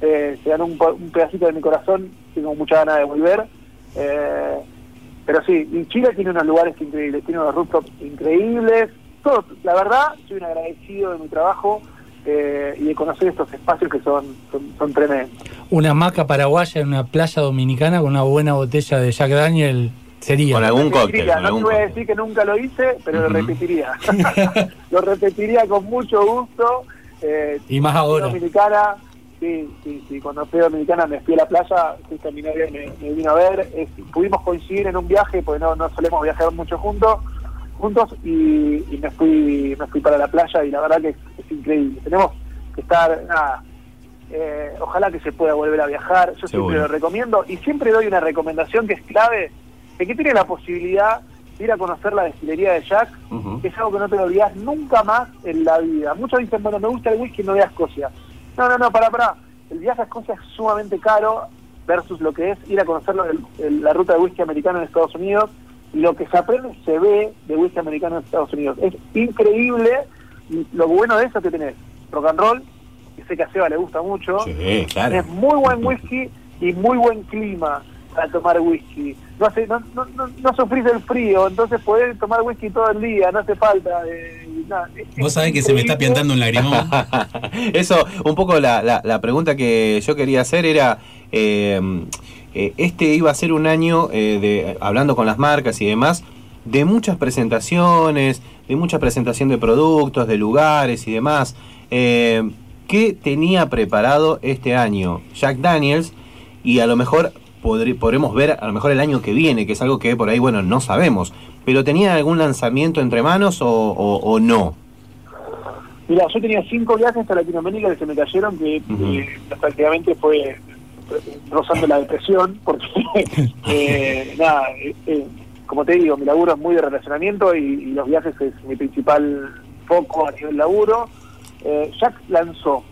eh, se dan un, un pedacito de mi corazón, tengo mucha ganas de volver. Pero sí, y Chile tiene unos lugares increíbles, tiene unos rooftops increíbles. Todo, la verdad, soy un agradecido de mi trabajo eh, y de conocer estos espacios que son, son, son tremendos. Una hamaca paraguaya en una playa dominicana con una buena botella de Jack Daniel sería. Con algún cóctel, con no te voy a decir que nunca lo hice, pero lo repetiría. (laughs) (laughs) lo repetiría con mucho gusto. Eh, Y más ahora. Dominicana, sí, sí, sí. Cuando fui a Dominicana me fui a la playa, justo mi novia me, me vino a ver. pudimos coincidir en un viaje, porque no, no solemos viajar mucho juntos, juntos y, y me fui me fui para la playa y la verdad que es, es increíble. Tenemos que estar, nada, eh, ojalá que se pueda volver a viajar. Yo Seguro. siempre lo recomiendo y siempre doy una recomendación que es clave, de que tiene la posibilidad de ir a conocer la destilería de Jack, que es algo que no te lo olvidas nunca más en la vida. Muchos dicen, bueno, me gusta el whisky, no voy a Escocia. No, no, no, para, para. El viaje a Escocia es sumamente caro versus lo que es ir a conocer el- la ruta de whisky americano en Estados Unidos y lo que se aprende se ve de whisky americano en Estados Unidos. Es increíble lo bueno de eso es que tenés rock and roll, que sé que a Seba le gusta mucho, Sí, claro. es muy buen whisky y muy buen clima. Para tomar whisky. No, hace, no, no, no, no sufrís el frío, entonces podés tomar whisky todo el día, no hace falta. eh, nada. Vos sabés que se me está piantando un lagrimón. (laughs) Eso, un poco la, la- la pregunta que yo quería hacer era, eh, eh, este iba a ser un año, eh, de hablando con las marcas y demás, de muchas presentaciones, de mucha presentación de productos, de lugares y demás. Eh, ¿Qué tenía preparado este año Jack Daniels? Y a lo mejor podré- podremos ver a lo mejor el año que viene, que es algo que por ahí, bueno, no sabemos. Pero ¿tenía algún lanzamiento entre manos o, o- o no? Mira, yo tenía cinco viajes a Latinoamérica que se me cayeron, que eh, prácticamente fue eh, rozando la depresión, porque, (laughs) eh, nada, eh, eh, como te digo, mi laburo es muy de relacionamiento y, y los viajes es mi principal foco a nivel laburo. Eh, Jack lanzó,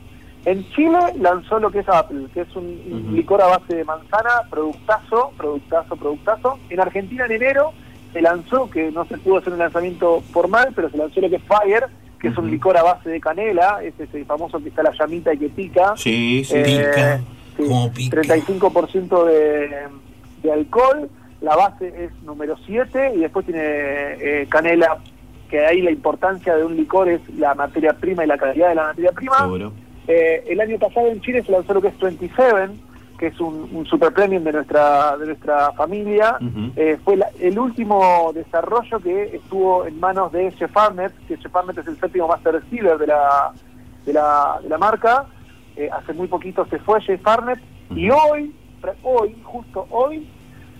en Chile lanzó lo que es Apple, que es un, licor a base de manzana, productazo, productazo, productazo. En Argentina en enero se lanzó, que no se pudo hacer un lanzamiento formal, pero se lanzó lo que es Fire, que es un licor a base de canela, ese es el famoso que está la llamita y que pica. Sí, sí. Eh, Pica, sí, pica. 35% de, de alcohol, la base es número 7 y después tiene eh, canela, que ahí la importancia de un licor es la materia prima y la calidad de la materia prima. Seguro. Eh, el año pasado en Chile se lanzó lo que es 27, que es un, un super premium de nuestra de nuestra familia. Eh, fue la- el último desarrollo que estuvo en manos de Chef Arnett, que Chef Arnett es el séptimo Master Distiller de la, de la, de la marca. Eh, hace muy poquito se fue Chef Arnett y hoy, hoy, justo hoy,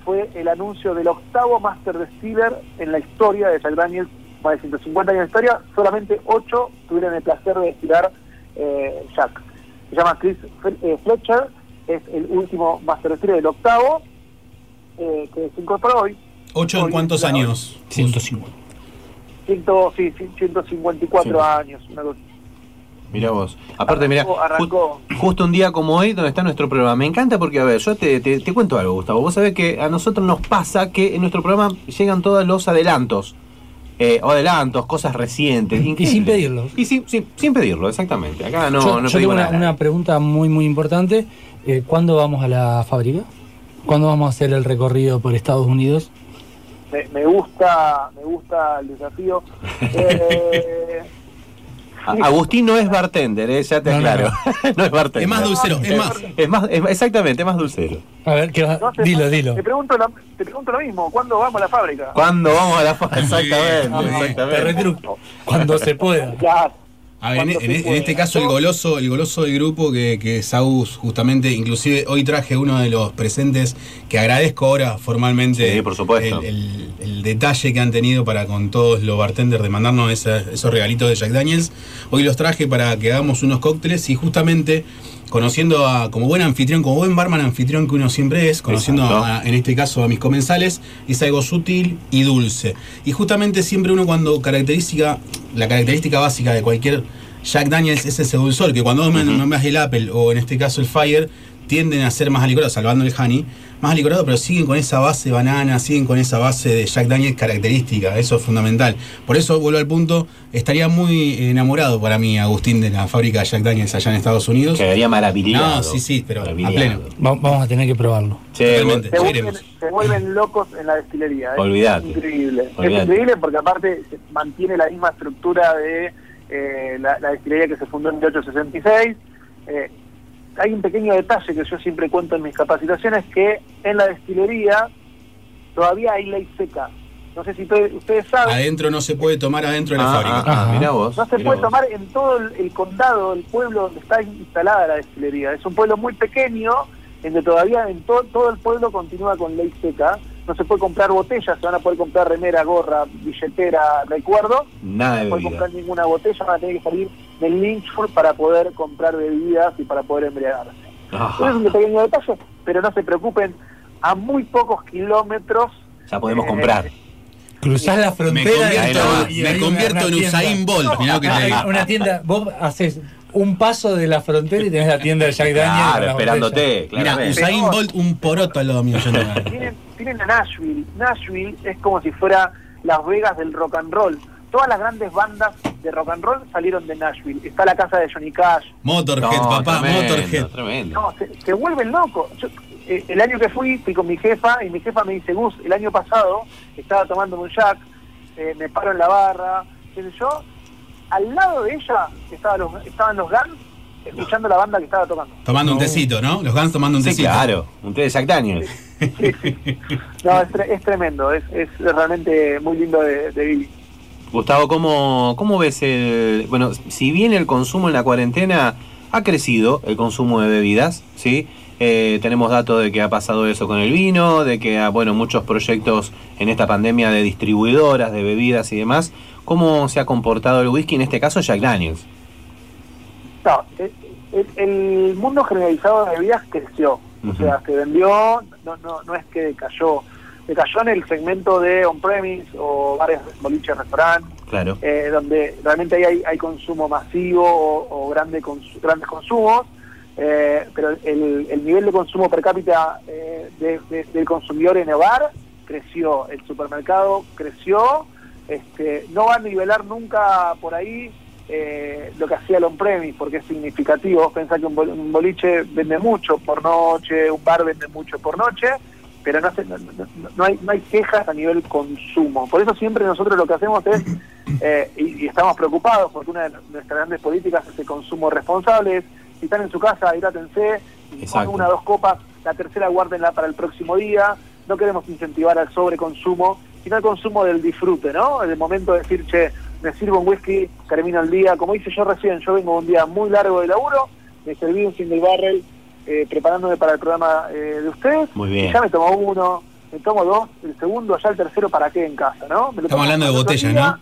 fue el anuncio del octavo Master Distiller en la historia de Jack Daniels, más de 150 años de historia, solamente 8 tuvieron el placer de destilar eh, Jack. Se llama Chris eh, Fletcher, es el último Master Distiller del octavo, eh, que se incorporó hoy. ¿Ocho en Hoy, cuántos años? 150. Ciento, sí, sí, 154 Sí. años. una cosa. Mira vos. Aparte, mira, justo un día como hoy, donde está nuestro programa. Me encanta porque, a ver, yo te, te- te cuento algo, Gustavo. Vos sabés que a nosotros nos pasa que en nuestro programa llegan todos los adelantos. Eh, o adelantos, cosas recientes. Y sin pedirlo. Y sin, sin, sin pedirlo, exactamente. Acá no, yo no yo tengo pedimos una, nada. una pregunta muy, muy importante. Eh, ¿Cuándo vamos a la fábrica? ¿Cuándo vamos a hacer el recorrido por Estados Unidos? Me, me gusta me gusta el desafío. (laughs) Eh, Agustín no es bartender, eh, ya te No, no, aclaro. No, (laughs) es bartender. Es más dulcero, es más. Es más, es- exactamente, es más dulcero. A ver, ¿qué va? dilo, dilo. Te pregunto, lo, te pregunto lo mismo, ¿cuándo vamos a la fábrica? ¿Cuándo vamos a la fa- Exactamente, exactamente. retruco. Cuando se pueda. Ya, A ver, en, Cuando en- este caso el goloso, el goloso del grupo que, que es Agus, justamente, inclusive hoy traje uno de los presentes que agradezco ahora formalmente Sí, por supuesto. El, el- el detalle que han tenido para con todos los bartenders de mandarnos esa- esos regalitos de Jack Daniels. Hoy los traje para que hagamos unos cócteles y justamente conociendo a, como buen anfitrión, como buen barman anfitrión que uno siempre es, conociendo a- en este caso a mis comensales, es algo sutil y dulce. Y justamente siempre uno cuando característica, la característica básica de cualquier Jack Daniels es ese dulzor, que cuando me nombras el Apple o en este caso el Fire, tienden a ser más alicorados, salvando el Honey, más alicorado, pero siguen con esa base banana, siguen con esa base de Jack Daniels característica, eso es fundamental. Por eso vuelvo al punto, estaría muy enamorado para mí Agustín de la fábrica de Jack Daniels allá en Estados Unidos. Quedaría maravillado. No, sí, sí, pero a pleno. Va- vamos a tener que probarlo. Totalmente. se vuelven, se vuelven locos en la destilería. Es Olvídate. increíble. Es increíble porque aparte se mantiene la misma estructura de eh, la, la destilería que se fundó en 1866. Eh, hay un pequeño detalle que yo siempre cuento en mis capacitaciones que en la destilería todavía hay ley seca. No sé si ustedes, ustedes saben. Adentro no se puede tomar adentro de la Ah, fábrica. ah, ah, mirá vos. No se mirá puede vos. tomar en todo el, el condado, el pueblo donde está instalada la destilería. Es un pueblo muy pequeño, en que todavía en to- todo el pueblo continúa con ley seca. No se puede comprar botellas, se van a poder comprar remera, gorra, billetera, recuerdo. Nada No se puede comprar ninguna botella, van a tener que salir del Lynchburg para poder comprar bebidas y para poder embriagarse. Ajá. Eso es un pequeño detalle, pero no se preocupen, a muy pocos kilómetros Ya podemos Eh, comprar. Cruzás la Me frontera convierto, y- y me convierto una en. Usain Bolt, mirá lo que te Hay digo. una tienda, vos haces un paso de la frontera y tenés la tienda de Jack Daniels. Claro, esperándote. Mira. Usain Bolt, un poroto al lado mío. (laughs) tienen, tienen a Nashville. Nashville es como si fuera Las Vegas del rock and roll. Todas las grandes bandas de rock and roll salieron de Nashville. Está la casa de Johnny Cash. Motorhead, No, papá, tremendo, Motorhead. Tremendo. No, se, se vuelven locos. Yo- eh, el año que fui, fui con mi jefa y mi jefa me dice, Gus, el año pasado estaba tomando un jack, eh, me paro en la barra, qué sé yo, al lado de ella estaban los, estaban los Guns escuchando la banda que estaba tocando. Tomando un tecito, ¿no? Los Guns tomando un Sí, tecito. claro, un té de Jack Daniels. No, es, tre- es tremendo, es, es realmente muy lindo de, de Billy. Gustavo, ¿cómo, ¿cómo ves el... Bueno, si bien el consumo en la cuarentena ha crecido, el consumo de bebidas, ¿sí? Eh, tenemos datos de que ha pasado eso con el vino, de que, ah, bueno, muchos proyectos en esta pandemia de distribuidoras de bebidas y demás. ¿Cómo se ha comportado el whisky, en este caso Jack Daniels? No, el, el- el mundo generalizado de bebidas creció. O sea, se vendió, no, no, no es que decayó. Decayó en el segmento de on-premise o bares, boliches, restaurantes, Claro. eh, donde realmente ahí hay, hay consumo masivo o, o grande grandes consumos, eh, pero el, el nivel de consumo per cápita eh, de- de- del consumidor en hogar creció, el supermercado creció, este, no va a nivelar nunca por ahí eh, lo que hacía el on-premise, porque es significativo. Vos pensás que un, bol- un boliche vende mucho por noche, un bar vende mucho por noche, pero no, se- no, hay, no hay quejas a nivel consumo. Por eso siempre nosotros lo que hacemos es, eh, y, y estamos preocupados, porque una de nuestras grandes políticas es el consumo responsable, es, si están en su casa, hidrátense, pongan una o dos copas, la tercera guárdenla para el próximo día, no queremos incentivar al sobreconsumo, sino el consumo del disfrute, ¿no? El momento de decir, che, me sirvo un whisky, termino el día, como hice yo recién, yo vengo de un día muy largo de laburo, me serví un single barrel eh, preparándome para el programa eh, de ustedes, Muy bien. y ya me tomo uno, me tomo dos, el segundo, ya el tercero, ¿para qué en casa, no? Me lo Estamos hablando de botellas, ¿no?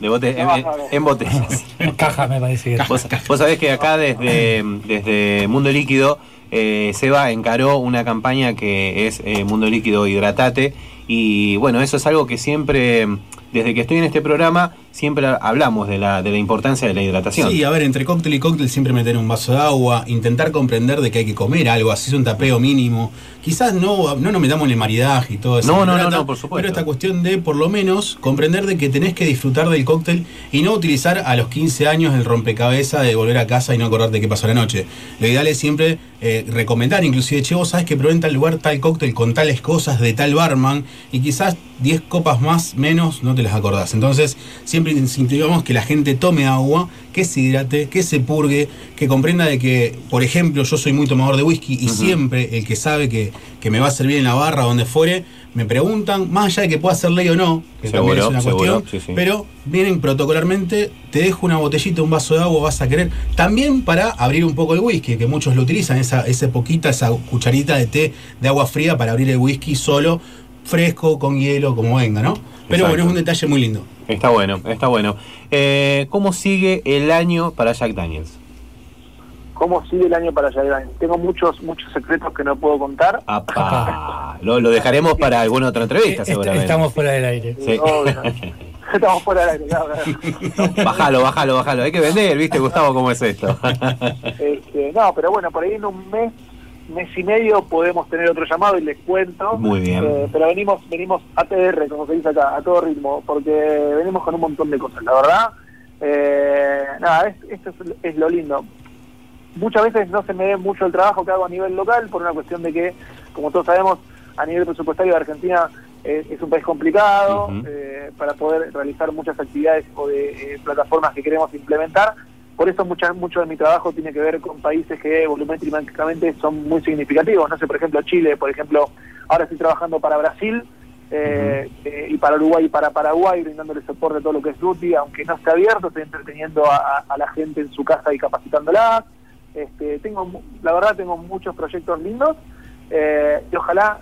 De bote- en, No, en- no, no. en botellas. (laughs) Caja me parece que Vos, vos sabés que acá desde, desde Mundo Líquido, eh, Seba encaró una campaña que es eh, Mundo Líquido Hidratate. Y bueno, eso es algo que siempre, desde que estoy en este programa, siempre hablamos de la, de la importancia de la hidratación. Sí, a ver, entre cóctel y cóctel siempre meter un vaso de agua, intentar comprender de que hay que comer algo, así es un tapeo mínimo. Quizás no, no nos metamos en el maridaje y todo eso. No, no, no, no, por supuesto. Pero esta cuestión de, por lo menos, comprender de que tenés que disfrutar del cóctel y no utilizar a los 15 años el rompecabezas de volver a casa y no acordarte qué pasó la noche. Lo ideal es siempre eh, recomendar, inclusive, che, vos sabés que probé en tal lugar tal cóctel con tales cosas de tal barman y quizás 10 copas más, menos, no te las acordás. Entonces, siempre incentivamos que la gente tome agua, que se hidrate, que se purgue, que comprenda de que, por ejemplo, yo soy muy tomador de whisky y siempre el que sabe que, que me va a servir en la barra o donde fuere, me preguntan, más allá de que pueda ser ley o no, que también es una seguro, cuestión, sí, sí. pero vienen protocolarmente, te dejo una botellita, un vaso de agua, vas a querer, también para abrir un poco el whisky, que muchos lo utilizan, esa, esa poquita, esa cucharita de té de agua fría para abrir el whisky solo, fresco, con hielo, como venga, ¿no? Pero Exacto. bueno, es un detalle muy lindo. Está bueno, está bueno. Eh, ¿Cómo sigue el año para Jack Daniels? ¿Cómo sigue el año para Jack Daniels? Tengo muchos, muchos secretos que no puedo contar. Apa. Lo, lo dejaremos para alguna otra entrevista, seguramente. Estamos fuera del aire. Sí. (laughs) Estamos fuera del aire, claro, claro. Bájalo, bájalo, bájalo. Hay que vender, ¿viste, Gustavo, cómo es esto? Este, no, pero bueno, por ahí en un mes, mes y medio podemos tener otro llamado y les cuento. Muy bien. Eh, pero venimos, venimos ATR, como se dice acá, a todo ritmo, porque venimos con un montón de cosas, la verdad. Eh, nada, es- esto es, es lo lindo. Muchas veces no se me ve mucho el trabajo que hago a nivel local por una cuestión de que, como todos sabemos, a nivel presupuestario de Argentina eh, es un país complicado eh, para poder realizar muchas actividades o de eh, plataformas que queremos implementar. Por eso mucha, mucho de mi trabajo tiene que ver con países que volumétricamente son muy significativos. No sé, por ejemplo, Chile, por ejemplo, ahora estoy trabajando para Brasil eh, eh, y para Uruguay y para Paraguay, brindándole soporte a todo lo que es Duty, aunque no esté abierto, estoy entreteniendo a, la gente en su casa y capacitándola. Este, tengo, la verdad, tengo muchos proyectos lindos eh, y ojalá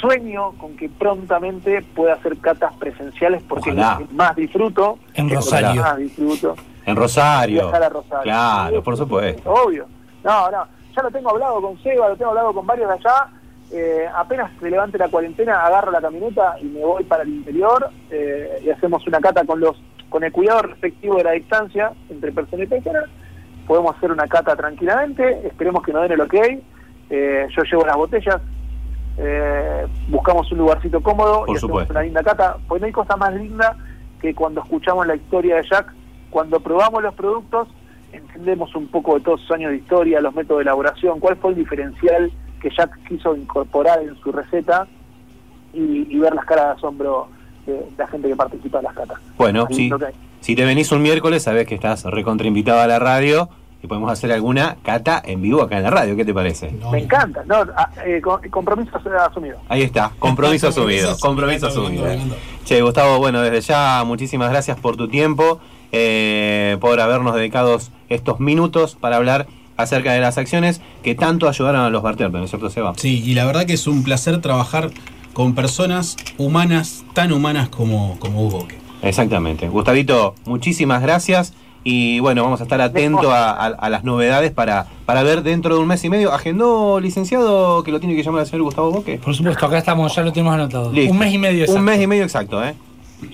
sueño con que prontamente pueda hacer catas presenciales porque Ojalá. es lo que más disfruto. En Rosario. más disfruto. En Rosario. Viajar a Rosario. Claro, Sí, por supuesto. Obvio. No, no. Ya lo tengo hablado con Seba, lo tengo hablado con varios de allá. Eh, apenas se levante la cuarentena, agarro la camioneta y me voy para el interior eh, y hacemos una cata con los con el cuidado respectivo de la distancia entre persona y persona. Podemos hacer una cata tranquilamente, esperemos que nos den el ok. Eh, yo llevo las botellas, eh, buscamos un lugarcito cómodo Por y hacemos supuesto. una linda cata. Pues no hay cosa más linda que cuando escuchamos la historia de Jack, cuando probamos los productos, entendemos un poco de todos sus años de historia, los métodos de elaboración, cuál fue el diferencial que Jack quiso incorporar en su receta y, y ver las caras de asombro de la gente que participa en las catas. Bueno, Ahí sí. Si te venís un miércoles, sabés que estás recontrainvitado a la radio y podemos hacer alguna cata en vivo acá en la radio. ¿Qué te parece? Me encanta, no, ah, eh, con- compromiso asumido. Ahí está, compromiso (laughs) asumido, Compromiso asumido, Che, Gustavo, bueno, desde ya muchísimas gracias por tu tiempo, eh, por habernos dedicado estos minutos para hablar acerca de las acciones que tanto ayudaron a los bartenders, ¿no es cierto, Seba? Sí, y la verdad que es un placer trabajar con personas humanas, tan humanas como, como Hugo. Boque. Exactamente. Gustavito, muchísimas gracias. Y bueno, vamos a estar atentos a, a- a las novedades para, para ver dentro de un mes y medio. ¿Agendó, licenciado, que lo tiene que llamar el señor Gustavo Boque? Por supuesto, acá estamos, ya lo tenemos anotado. Listo. Un mes y medio. Un exacto. mes y medio exacto, ¿eh?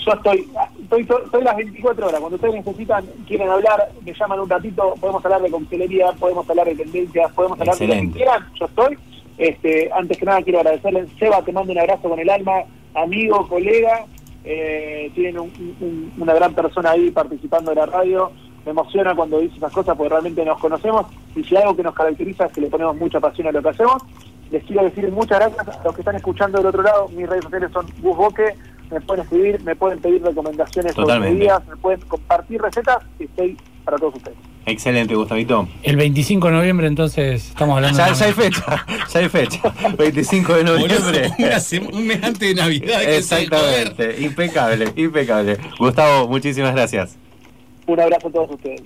Yo estoy, estoy, estoy las 24 horas. Cuando ustedes necesitan, quieren hablar, me llaman un ratito, podemos hablar de coctelería, podemos hablar de tendencias, podemos hablar de lo que quieran. Yo estoy. Este, antes que nada quiero agradecerle. Seba, te mando un abrazo con el alma, amigo, colega. Eh, tienen un- un- una gran persona ahí participando de la radio. Me emociona cuando dice esas cosas porque realmente nos conocemos y si hay algo que nos caracteriza es que le ponemos mucha pasión a lo que hacemos. Les quiero decir muchas gracias a los que están escuchando del otro lado. Mis redes sociales son Gus Boque. Me pueden escribir, me pueden pedir recomendaciones sobre Totalmente. bebidas, me pueden compartir recetas y estoy para todos ustedes. Excelente, Gustavito. El 25 de noviembre, entonces, estamos hablando Ya, de- ya hay fecha, (laughs) ya hay fecha. 25 de noviembre. (laughs) Un mes antes de Navidad. que. Exactamente, impecable, impecable. Gustavo, muchísimas gracias. Un abrazo a todos ustedes.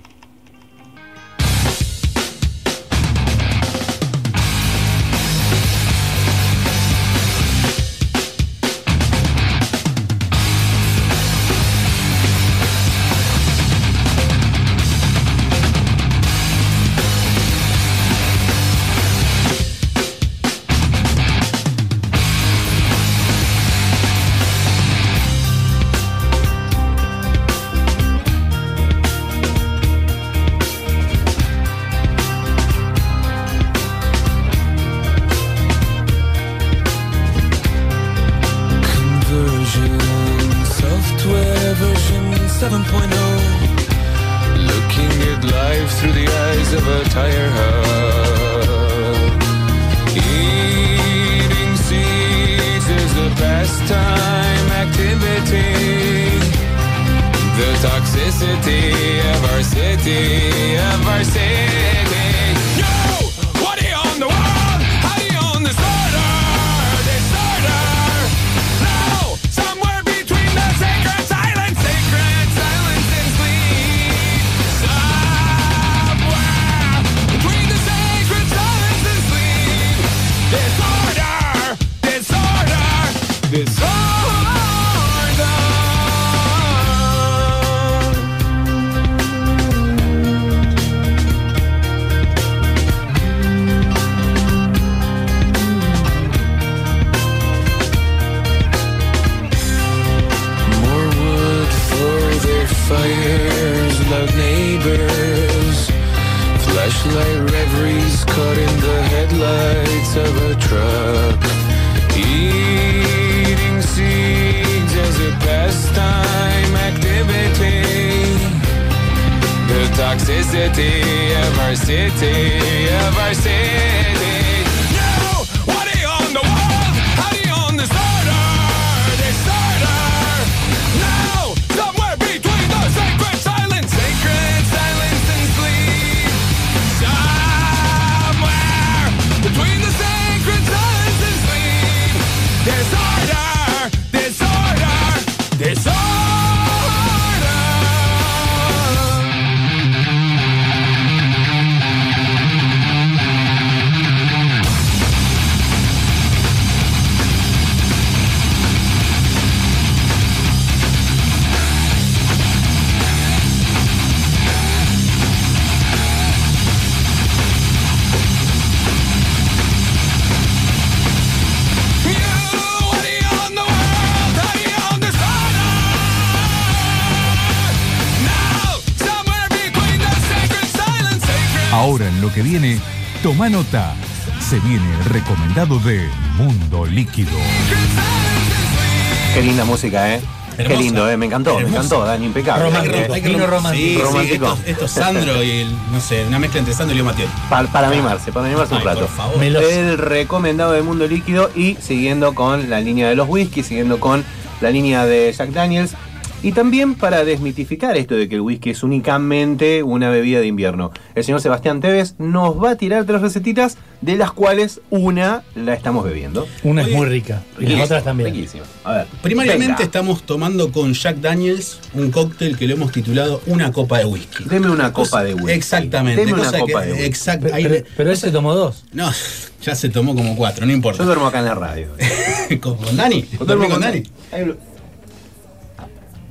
Nota. Se viene el recomendado de Mundo Líquido. Qué linda música, ¿eh? Qué lindo, eh, me encantó, me encantó, Dani, impecable. Romántico. Eh, Hay que Vino rom- romántico. Sí, esto, esto es Sandro y el, no sé, una mezcla entre Sandro y Leo Matiel. pa- para mimarse, para mimarse un Ay, rato. por favor. Meloso. El recomendado de Mundo Líquido y siguiendo con la línea de los whisky, siguiendo con la línea de Jack Daniels. Y también para desmitificar esto de que el whisky es únicamente una bebida de invierno. El señor Sebastián Tevez nos va a tirar tres recetitas, de las cuales una la estamos bebiendo. Una es muy rica. Y las otras también. riquísimo. A ver. Primariamente venga, estamos tomando con Jack Daniels un cóctel que lo hemos titulado Una copa de whisky. Deme una copa de whisky. Exactamente. Deme una copa que- de whisky. exact- Pero, ahí- pero- pero él se tomó dos. no, ya se tomó como cuatro, no importa. Yo duermo acá en la radio. (laughs) ¿Con, con Dani? ¿Dormí con Dani? Ahí lo-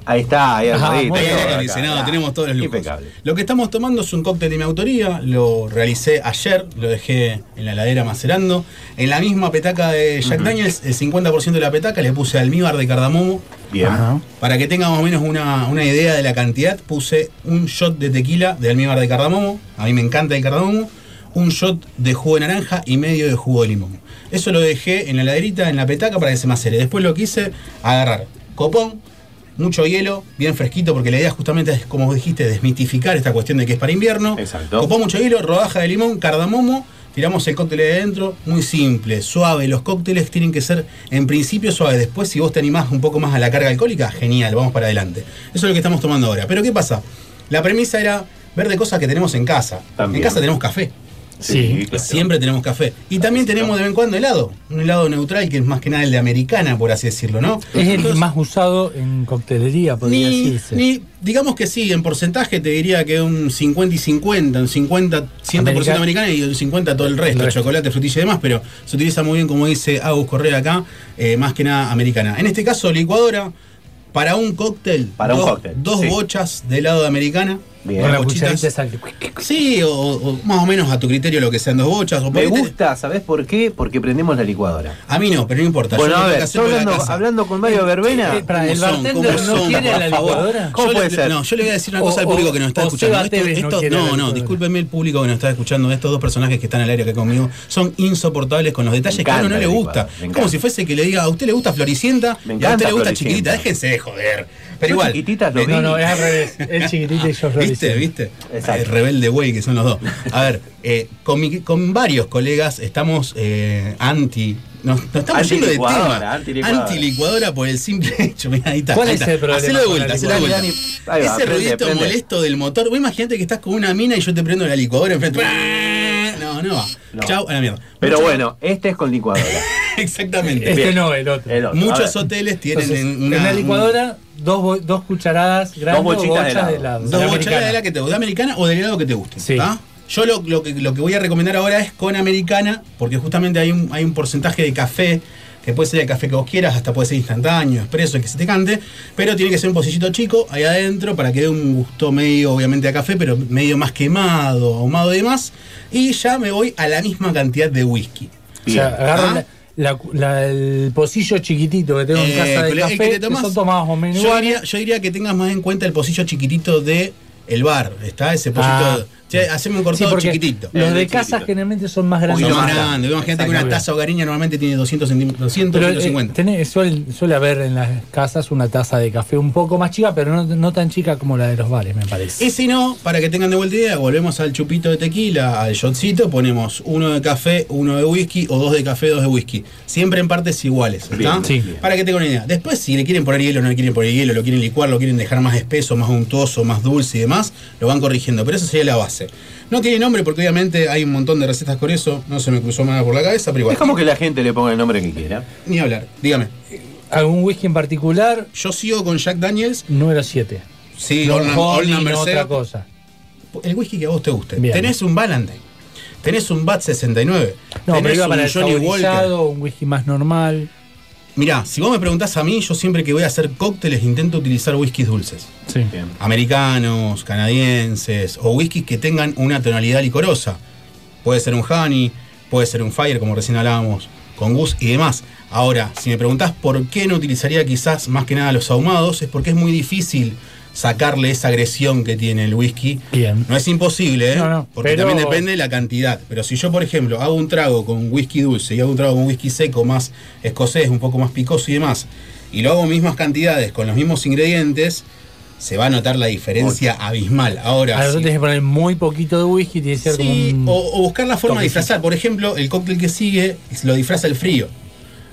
Ahí está, ahí Ajá, armadito, acá, tenemos todos los lujos. Impecable. Lo que estamos tomando es un cóctel de mi autoría, lo realicé ayer, lo dejé en la heladera macerando. En la misma petaca de Jack Daniels, el 50% de la petaca le puse almíbar de cardamomo. Bien. Ajá. Para que tenga más o menos una, una idea de la cantidad, puse un shot de tequila de almíbar de cardamomo. A mí me encanta el cardamomo. Un shot de jugo de naranja y medio de jugo de limón. Eso lo dejé en la heladerita, en la petaca, para que se macere. Después lo quise agarrar copón, mucho hielo, bien fresquito, porque la idea justamente es, como dijiste, desmitificar esta cuestión de que es para invierno. Exacto. Copón, mucho hielo, rodaja de limón, cardamomo. Tiramos el cóctel de adentro, muy simple, suave. Los cócteles tienen que ser en principio suaves. Después, si vos te animás un poco más a la carga alcohólica, genial, vamos para adelante. Eso es lo que estamos tomando ahora. Pero ¿qué pasa? La premisa era ver de cosas que tenemos en casa. También. En casa tenemos café. Sí. claro. Siempre tenemos café. Y también tenemos de vez en cuando helado. Un helado neutral que es más que nada el de americana, por así decirlo, ¿no? Es el Entonces, más usado en coctelería, podría ni, decirse. ni- digamos que sí, en porcentaje te diría que un 50 y 50, un 50, 100% Americana. americana y un 50 todo el resto, El resto. chocolate, frutilla y demás, pero se utiliza muy bien, como dice Agus Correa acá, eh, más que nada americana. En este caso, licuadora, para un cóctel, Para un dos, cóctel, dos sí. bochas de helado de americana. Bien. Con la cucharita Sí, o, o más o menos a tu criterio lo que sean dos bochas. O Me gusta, ¿sabés por qué? Porque prendemos la licuadora. A mí no, pero no importa. Bueno, yo a ver, hablando, con Mario Verbena. Eh, para ¿Cómo el son? bartender ¿Cómo no son, quiere la licuadora. ¿Cómo Yo puede le- ser? No, yo le voy a decir una O- cosa al público o- que nos está escuchando. Esto- no no, no, discúlpenme el público que nos está escuchando. Estos dos personajes que están al aire acá conmigo son insoportables con los detalles que a uno no le gusta. Como si fuese que le diga, a usted le gusta Floricienta y a usted le gusta. Chiquitita. Déjense de joder. Pero igual. Chiquititas lo eh, vi. No, no, es al revés. Él chiquitito y yo (laughs) ¿Viste? ¿Viste? Exacto. Eh, rebelde güey que son los dos. A ver, eh, con, mi- con varios colegas estamos eh, anti. Nos, nos estamos yendo de tema. antilicuadora. Antilicuadora por el simple (laughs) hecho. Mirá, ahí está. ¿Cuál ahí es el problema Hacelo de vuelta, hacelo de licuadora? vuelta. Dani, ahí va, Ese prende, ruidito prende. molesto del motor. Vos imagínate que estás con una mina y yo te prendo la licuadora enfrente. (laughs) No, no va. No. Chau, a la mierda. Pero Mucho- bueno, este es con licuadora. (laughs) Exactamente. Este Bien. no, el otro. El otro. A Muchos hoteles tienen Entonces, en en, una. la licuadora, dos, dos cucharadas grandes bochitas o de bochas helado. de helado. Dos americana. de la que te guste, americana o del helado que te guste. Sí. ¿tá? Yo lo, lo que, lo que voy a recomendar ahora es con americana, porque justamente hay un, hay un porcentaje de café, que puede ser el café que vos quieras, hasta puede ser instantáneo, expreso, el que se te cante, pero tiene que ser un pocillito chico ahí adentro para que dé un gusto medio, obviamente, a café, pero medio más quemado, ahumado y demás. Y ya me voy a la misma cantidad de whisky. O sea, agarro ¿Ah? la- la- la- el pocillo chiquitito que tengo en Eh, casa o menos Yo diría, yo diría que tengas más en cuenta el pocillo chiquitito de el bar, ¿está? Ese pollito. Ah. Che, haceme un cortado chiquitito. Los de chiquitito. casa generalmente son más grandes. Son más más grande. Vos Imagínate que una taza hogareña normalmente tiene 200 centímetros, 200, Pero, eh, 250. tenés- suele, suele haber en las casas una taza de café un poco más chica, pero no, no tan chica como la de los bares, me parece. Y si no, para que tengan de vuelta idea, volvemos al chupito de tequila, al shotcito, ponemos uno de café, uno de whisky o dos de café, dos de whisky. Siempre en partes iguales, ¿está? Bien, Sí. Para que tengan una idea. Después, si le quieren poner hielo, no le quieren poner hielo, lo quieren licuar, lo quieren dejar más espeso, más untuoso, más dulce y demás, lo van corrigiendo. Pero esa sería la base. No tiene nombre porque obviamente hay un montón de recetas con eso, no se me cruzó nada por la cabeza, pero igual. Es como que la gente le ponga el nombre que quiera. Ni hablar, dígame. ¿Algún whisky en particular? Yo sigo con Jack Daniels, Número 7. sí, no Old Number otra cosa. el whisky que a vos te guste. Bien. Tenés un Valentine, tenés un Bat 69, No, tenés pero iba un el Johnny Walker. un whisky más normal. Mirá, si vos me preguntás a mí, yo siempre que voy a hacer cócteles intento utilizar whiskies dulces. Sí. Bien. Americanos, canadienses o whiskies que tengan una tonalidad licorosa. Puede ser un honey, puede ser un fire, como recién hablábamos, con gus y demás. Ahora, si me preguntás por qué no utilizaría quizás más que nada los ahumados, es porque es muy difícil sacarle esa agresión que tiene el whisky. Bien. No es imposible, ¿eh? No, no, porque pero- también depende de la cantidad. Pero si yo, por ejemplo, hago un trago con whisky dulce y hago un trago con whisky seco más escocés, un poco más picoso y demás, y lo hago mismas cantidades con los mismos ingredientes, se va a notar la diferencia abismal. Ahora, Ahora sí. tienes que poner muy poquito de whisky, tiene que ser Sí, como un... o, o buscar la forma de disfrazar. Por ejemplo, el cóctel que sigue lo disfraza el frío.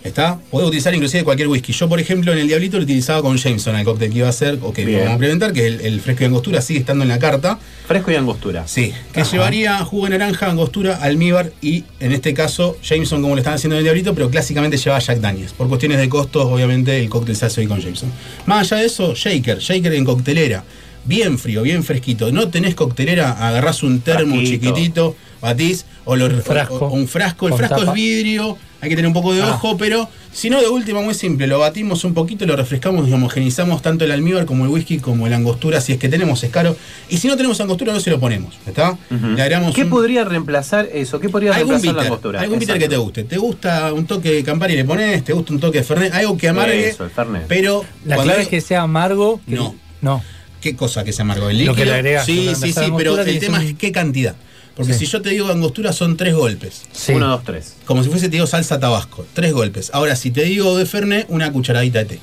¿Está? Podés utilizar inclusive cualquier whisky. Yo, por ejemplo, en el Diablito lo utilizaba con Jameson, el cóctel que iba a hacer, o que vamos a implementar, que es el, el fresco y angostura, sigue estando en la carta. Fresco y angostura. Sí, que llevaría jugo de naranja, angostura, almíbar y, en este caso, Jameson, como lo están haciendo en el Diablito, pero clásicamente lleva Jack Daniels. Por cuestiones de costos, obviamente, el cóctel se hace hoy con Jameson. Más allá de eso, shaker, shaker en coctelera. Bien frío, bien fresquito. No tenés coctelera, agarrás un termo Frasquito. chiquitito, batís, o, lo- frasco. o- o un frasco. El frasco tapa. es vidrio, hay que tener un poco de Ah. ojo, pero si no, de última, muy simple. Lo batimos un poquito, lo refrescamos y homogenizamos tanto el almíbar como el whisky, como la angostura, si es que tenemos escaro. Y si no tenemos angostura, no se lo ponemos. ¿Está? Le agregamos ¿Qué un- podría reemplazar eso? ¿Qué podría algún reemplazar la bitter, angostura? algún bitter que te guste. ¿Te gusta un toque de Campari y le pones? ¿Te gusta un toque de Fernet? Algo que amargue, Eso, el Fernet. pero La cuando clave hay- es que sea amargo. que- No. No. ¿Qué cosa que se amargo? ¿El Lo líquido? que le agregas, sí, sí, sí, la pero el tema es qué cantidad. Porque Sí. si yo te digo angostura son tres golpes. Sí. Uno, dos, tres. Como si fuese te digo salsa tabasco, tres golpes. Ahora, si te digo de Fernet, una cucharadita de té.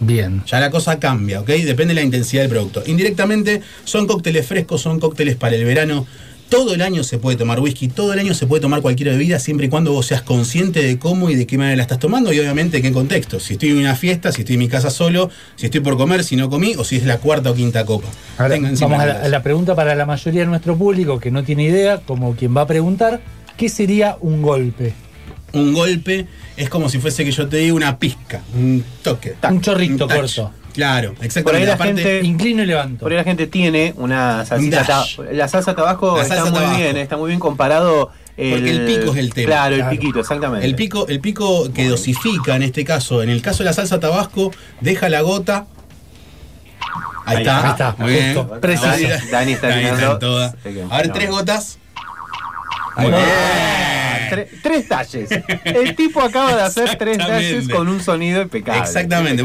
Bien. Ya la cosa cambia, ¿ok? Depende de la intensidad del producto. Indirectamente, son cócteles frescos, son cócteles para el verano. Todo el año se puede tomar whisky, todo el año se puede tomar cualquier bebida, siempre y cuando vos seas consciente de cómo y de qué manera la estás tomando y obviamente en qué contexto. Si estoy en una fiesta, si estoy en mi casa solo, si estoy por comer, si no comí, o si es la cuarta o quinta copa. Ahora, vamos a la, a la pregunta para la mayoría de nuestro público que no tiene idea, como quien va a preguntar, ¿qué sería un golpe? Un golpe es como si fuese que yo te diga una pizca, un toque. Un chorrito corto. Claro, Por ahí exactamente. la Aparte, gente- Inclino y levanto. Por ahí la gente tiene una salsita ta- La salsa tabasco La está muy bien, está muy bien comparado. Porque el pico es el tema. Claro, Claro. el piquito, exactamente. El pico, el pico que dosifica en este caso, en el caso de la salsa tabasco, deja la gota. Ahí, Ahí está. está. Ahí está, Muy bien. preciso. Dani, está Dani tirando. en toda. Tres gotas. Tre- tres talles. El tipo acaba de hacer tres talles con un sonido impecable. Exactamente,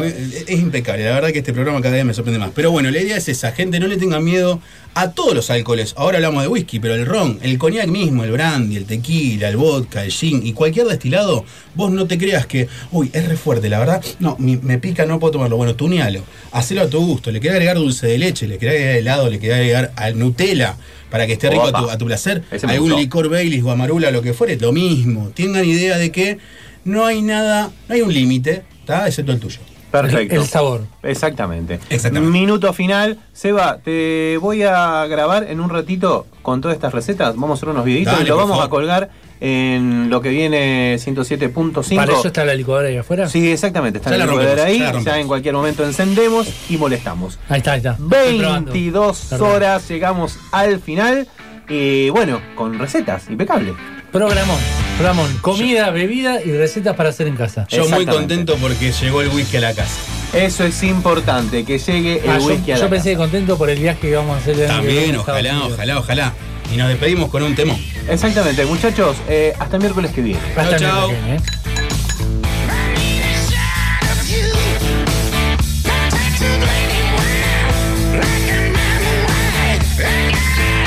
es impecable. La verdad que este programa cada vez me sorprende más. Pero bueno, la idea es esa, gente, no le tengan miedo a todos los alcoholes. Ahora hablamos de whisky, pero el ron, el coñac mismo, el brandy, el tequila, el vodka, el gin y cualquier destilado, vos no te creas que, uy, es re fuerte, la verdad, no, mi- me pica, no puedo tomarlo. Bueno, tunealo, hacelo a tu gusto. Le querés agregar dulce de leche, le querés agregar helado, le querés agregar al Nutella para que esté rico a tu, a tu placer. Ese Algún licor Baileys, guamarula, lo que fuere, lo mismo. Tengan idea de que no hay nada, no hay un límite, ¿está? Excepto el tuyo. Perfecto. El sabor. Exactamente. Exactamente. Minuto final. Seba, te voy a grabar en un ratito con todas estas recetas. Vamos a hacer unos videitos Dale, y lo vamos a colgar en lo que viene 107.5. ¿Para eso está la licuadora ahí afuera? Sí, exactamente. Está Ya la licuadora rompemos, ahí. ya la Ya, en cualquier momento encendemos y molestamos. Ahí está, ahí está. Estoy probando. 22 Está probando. horas, llegamos al final. Y bueno, con recetas, impecable. Programón. Programón. Comida, bebida y recetas para hacer en casa. Yo muy contento porque llegó el whisky a la casa. Eso es importante, que llegue el Ah, yo whisky a la yo pensé casa. contento por el viaje que vamos a hacer el También, ojalá, ojalá, ojalá. Y nos despedimos con un temón. Exactamente, muchachos, eh, hasta el miércoles que viene. Hasta el Chau, miércoles chau. que viene, ¿eh?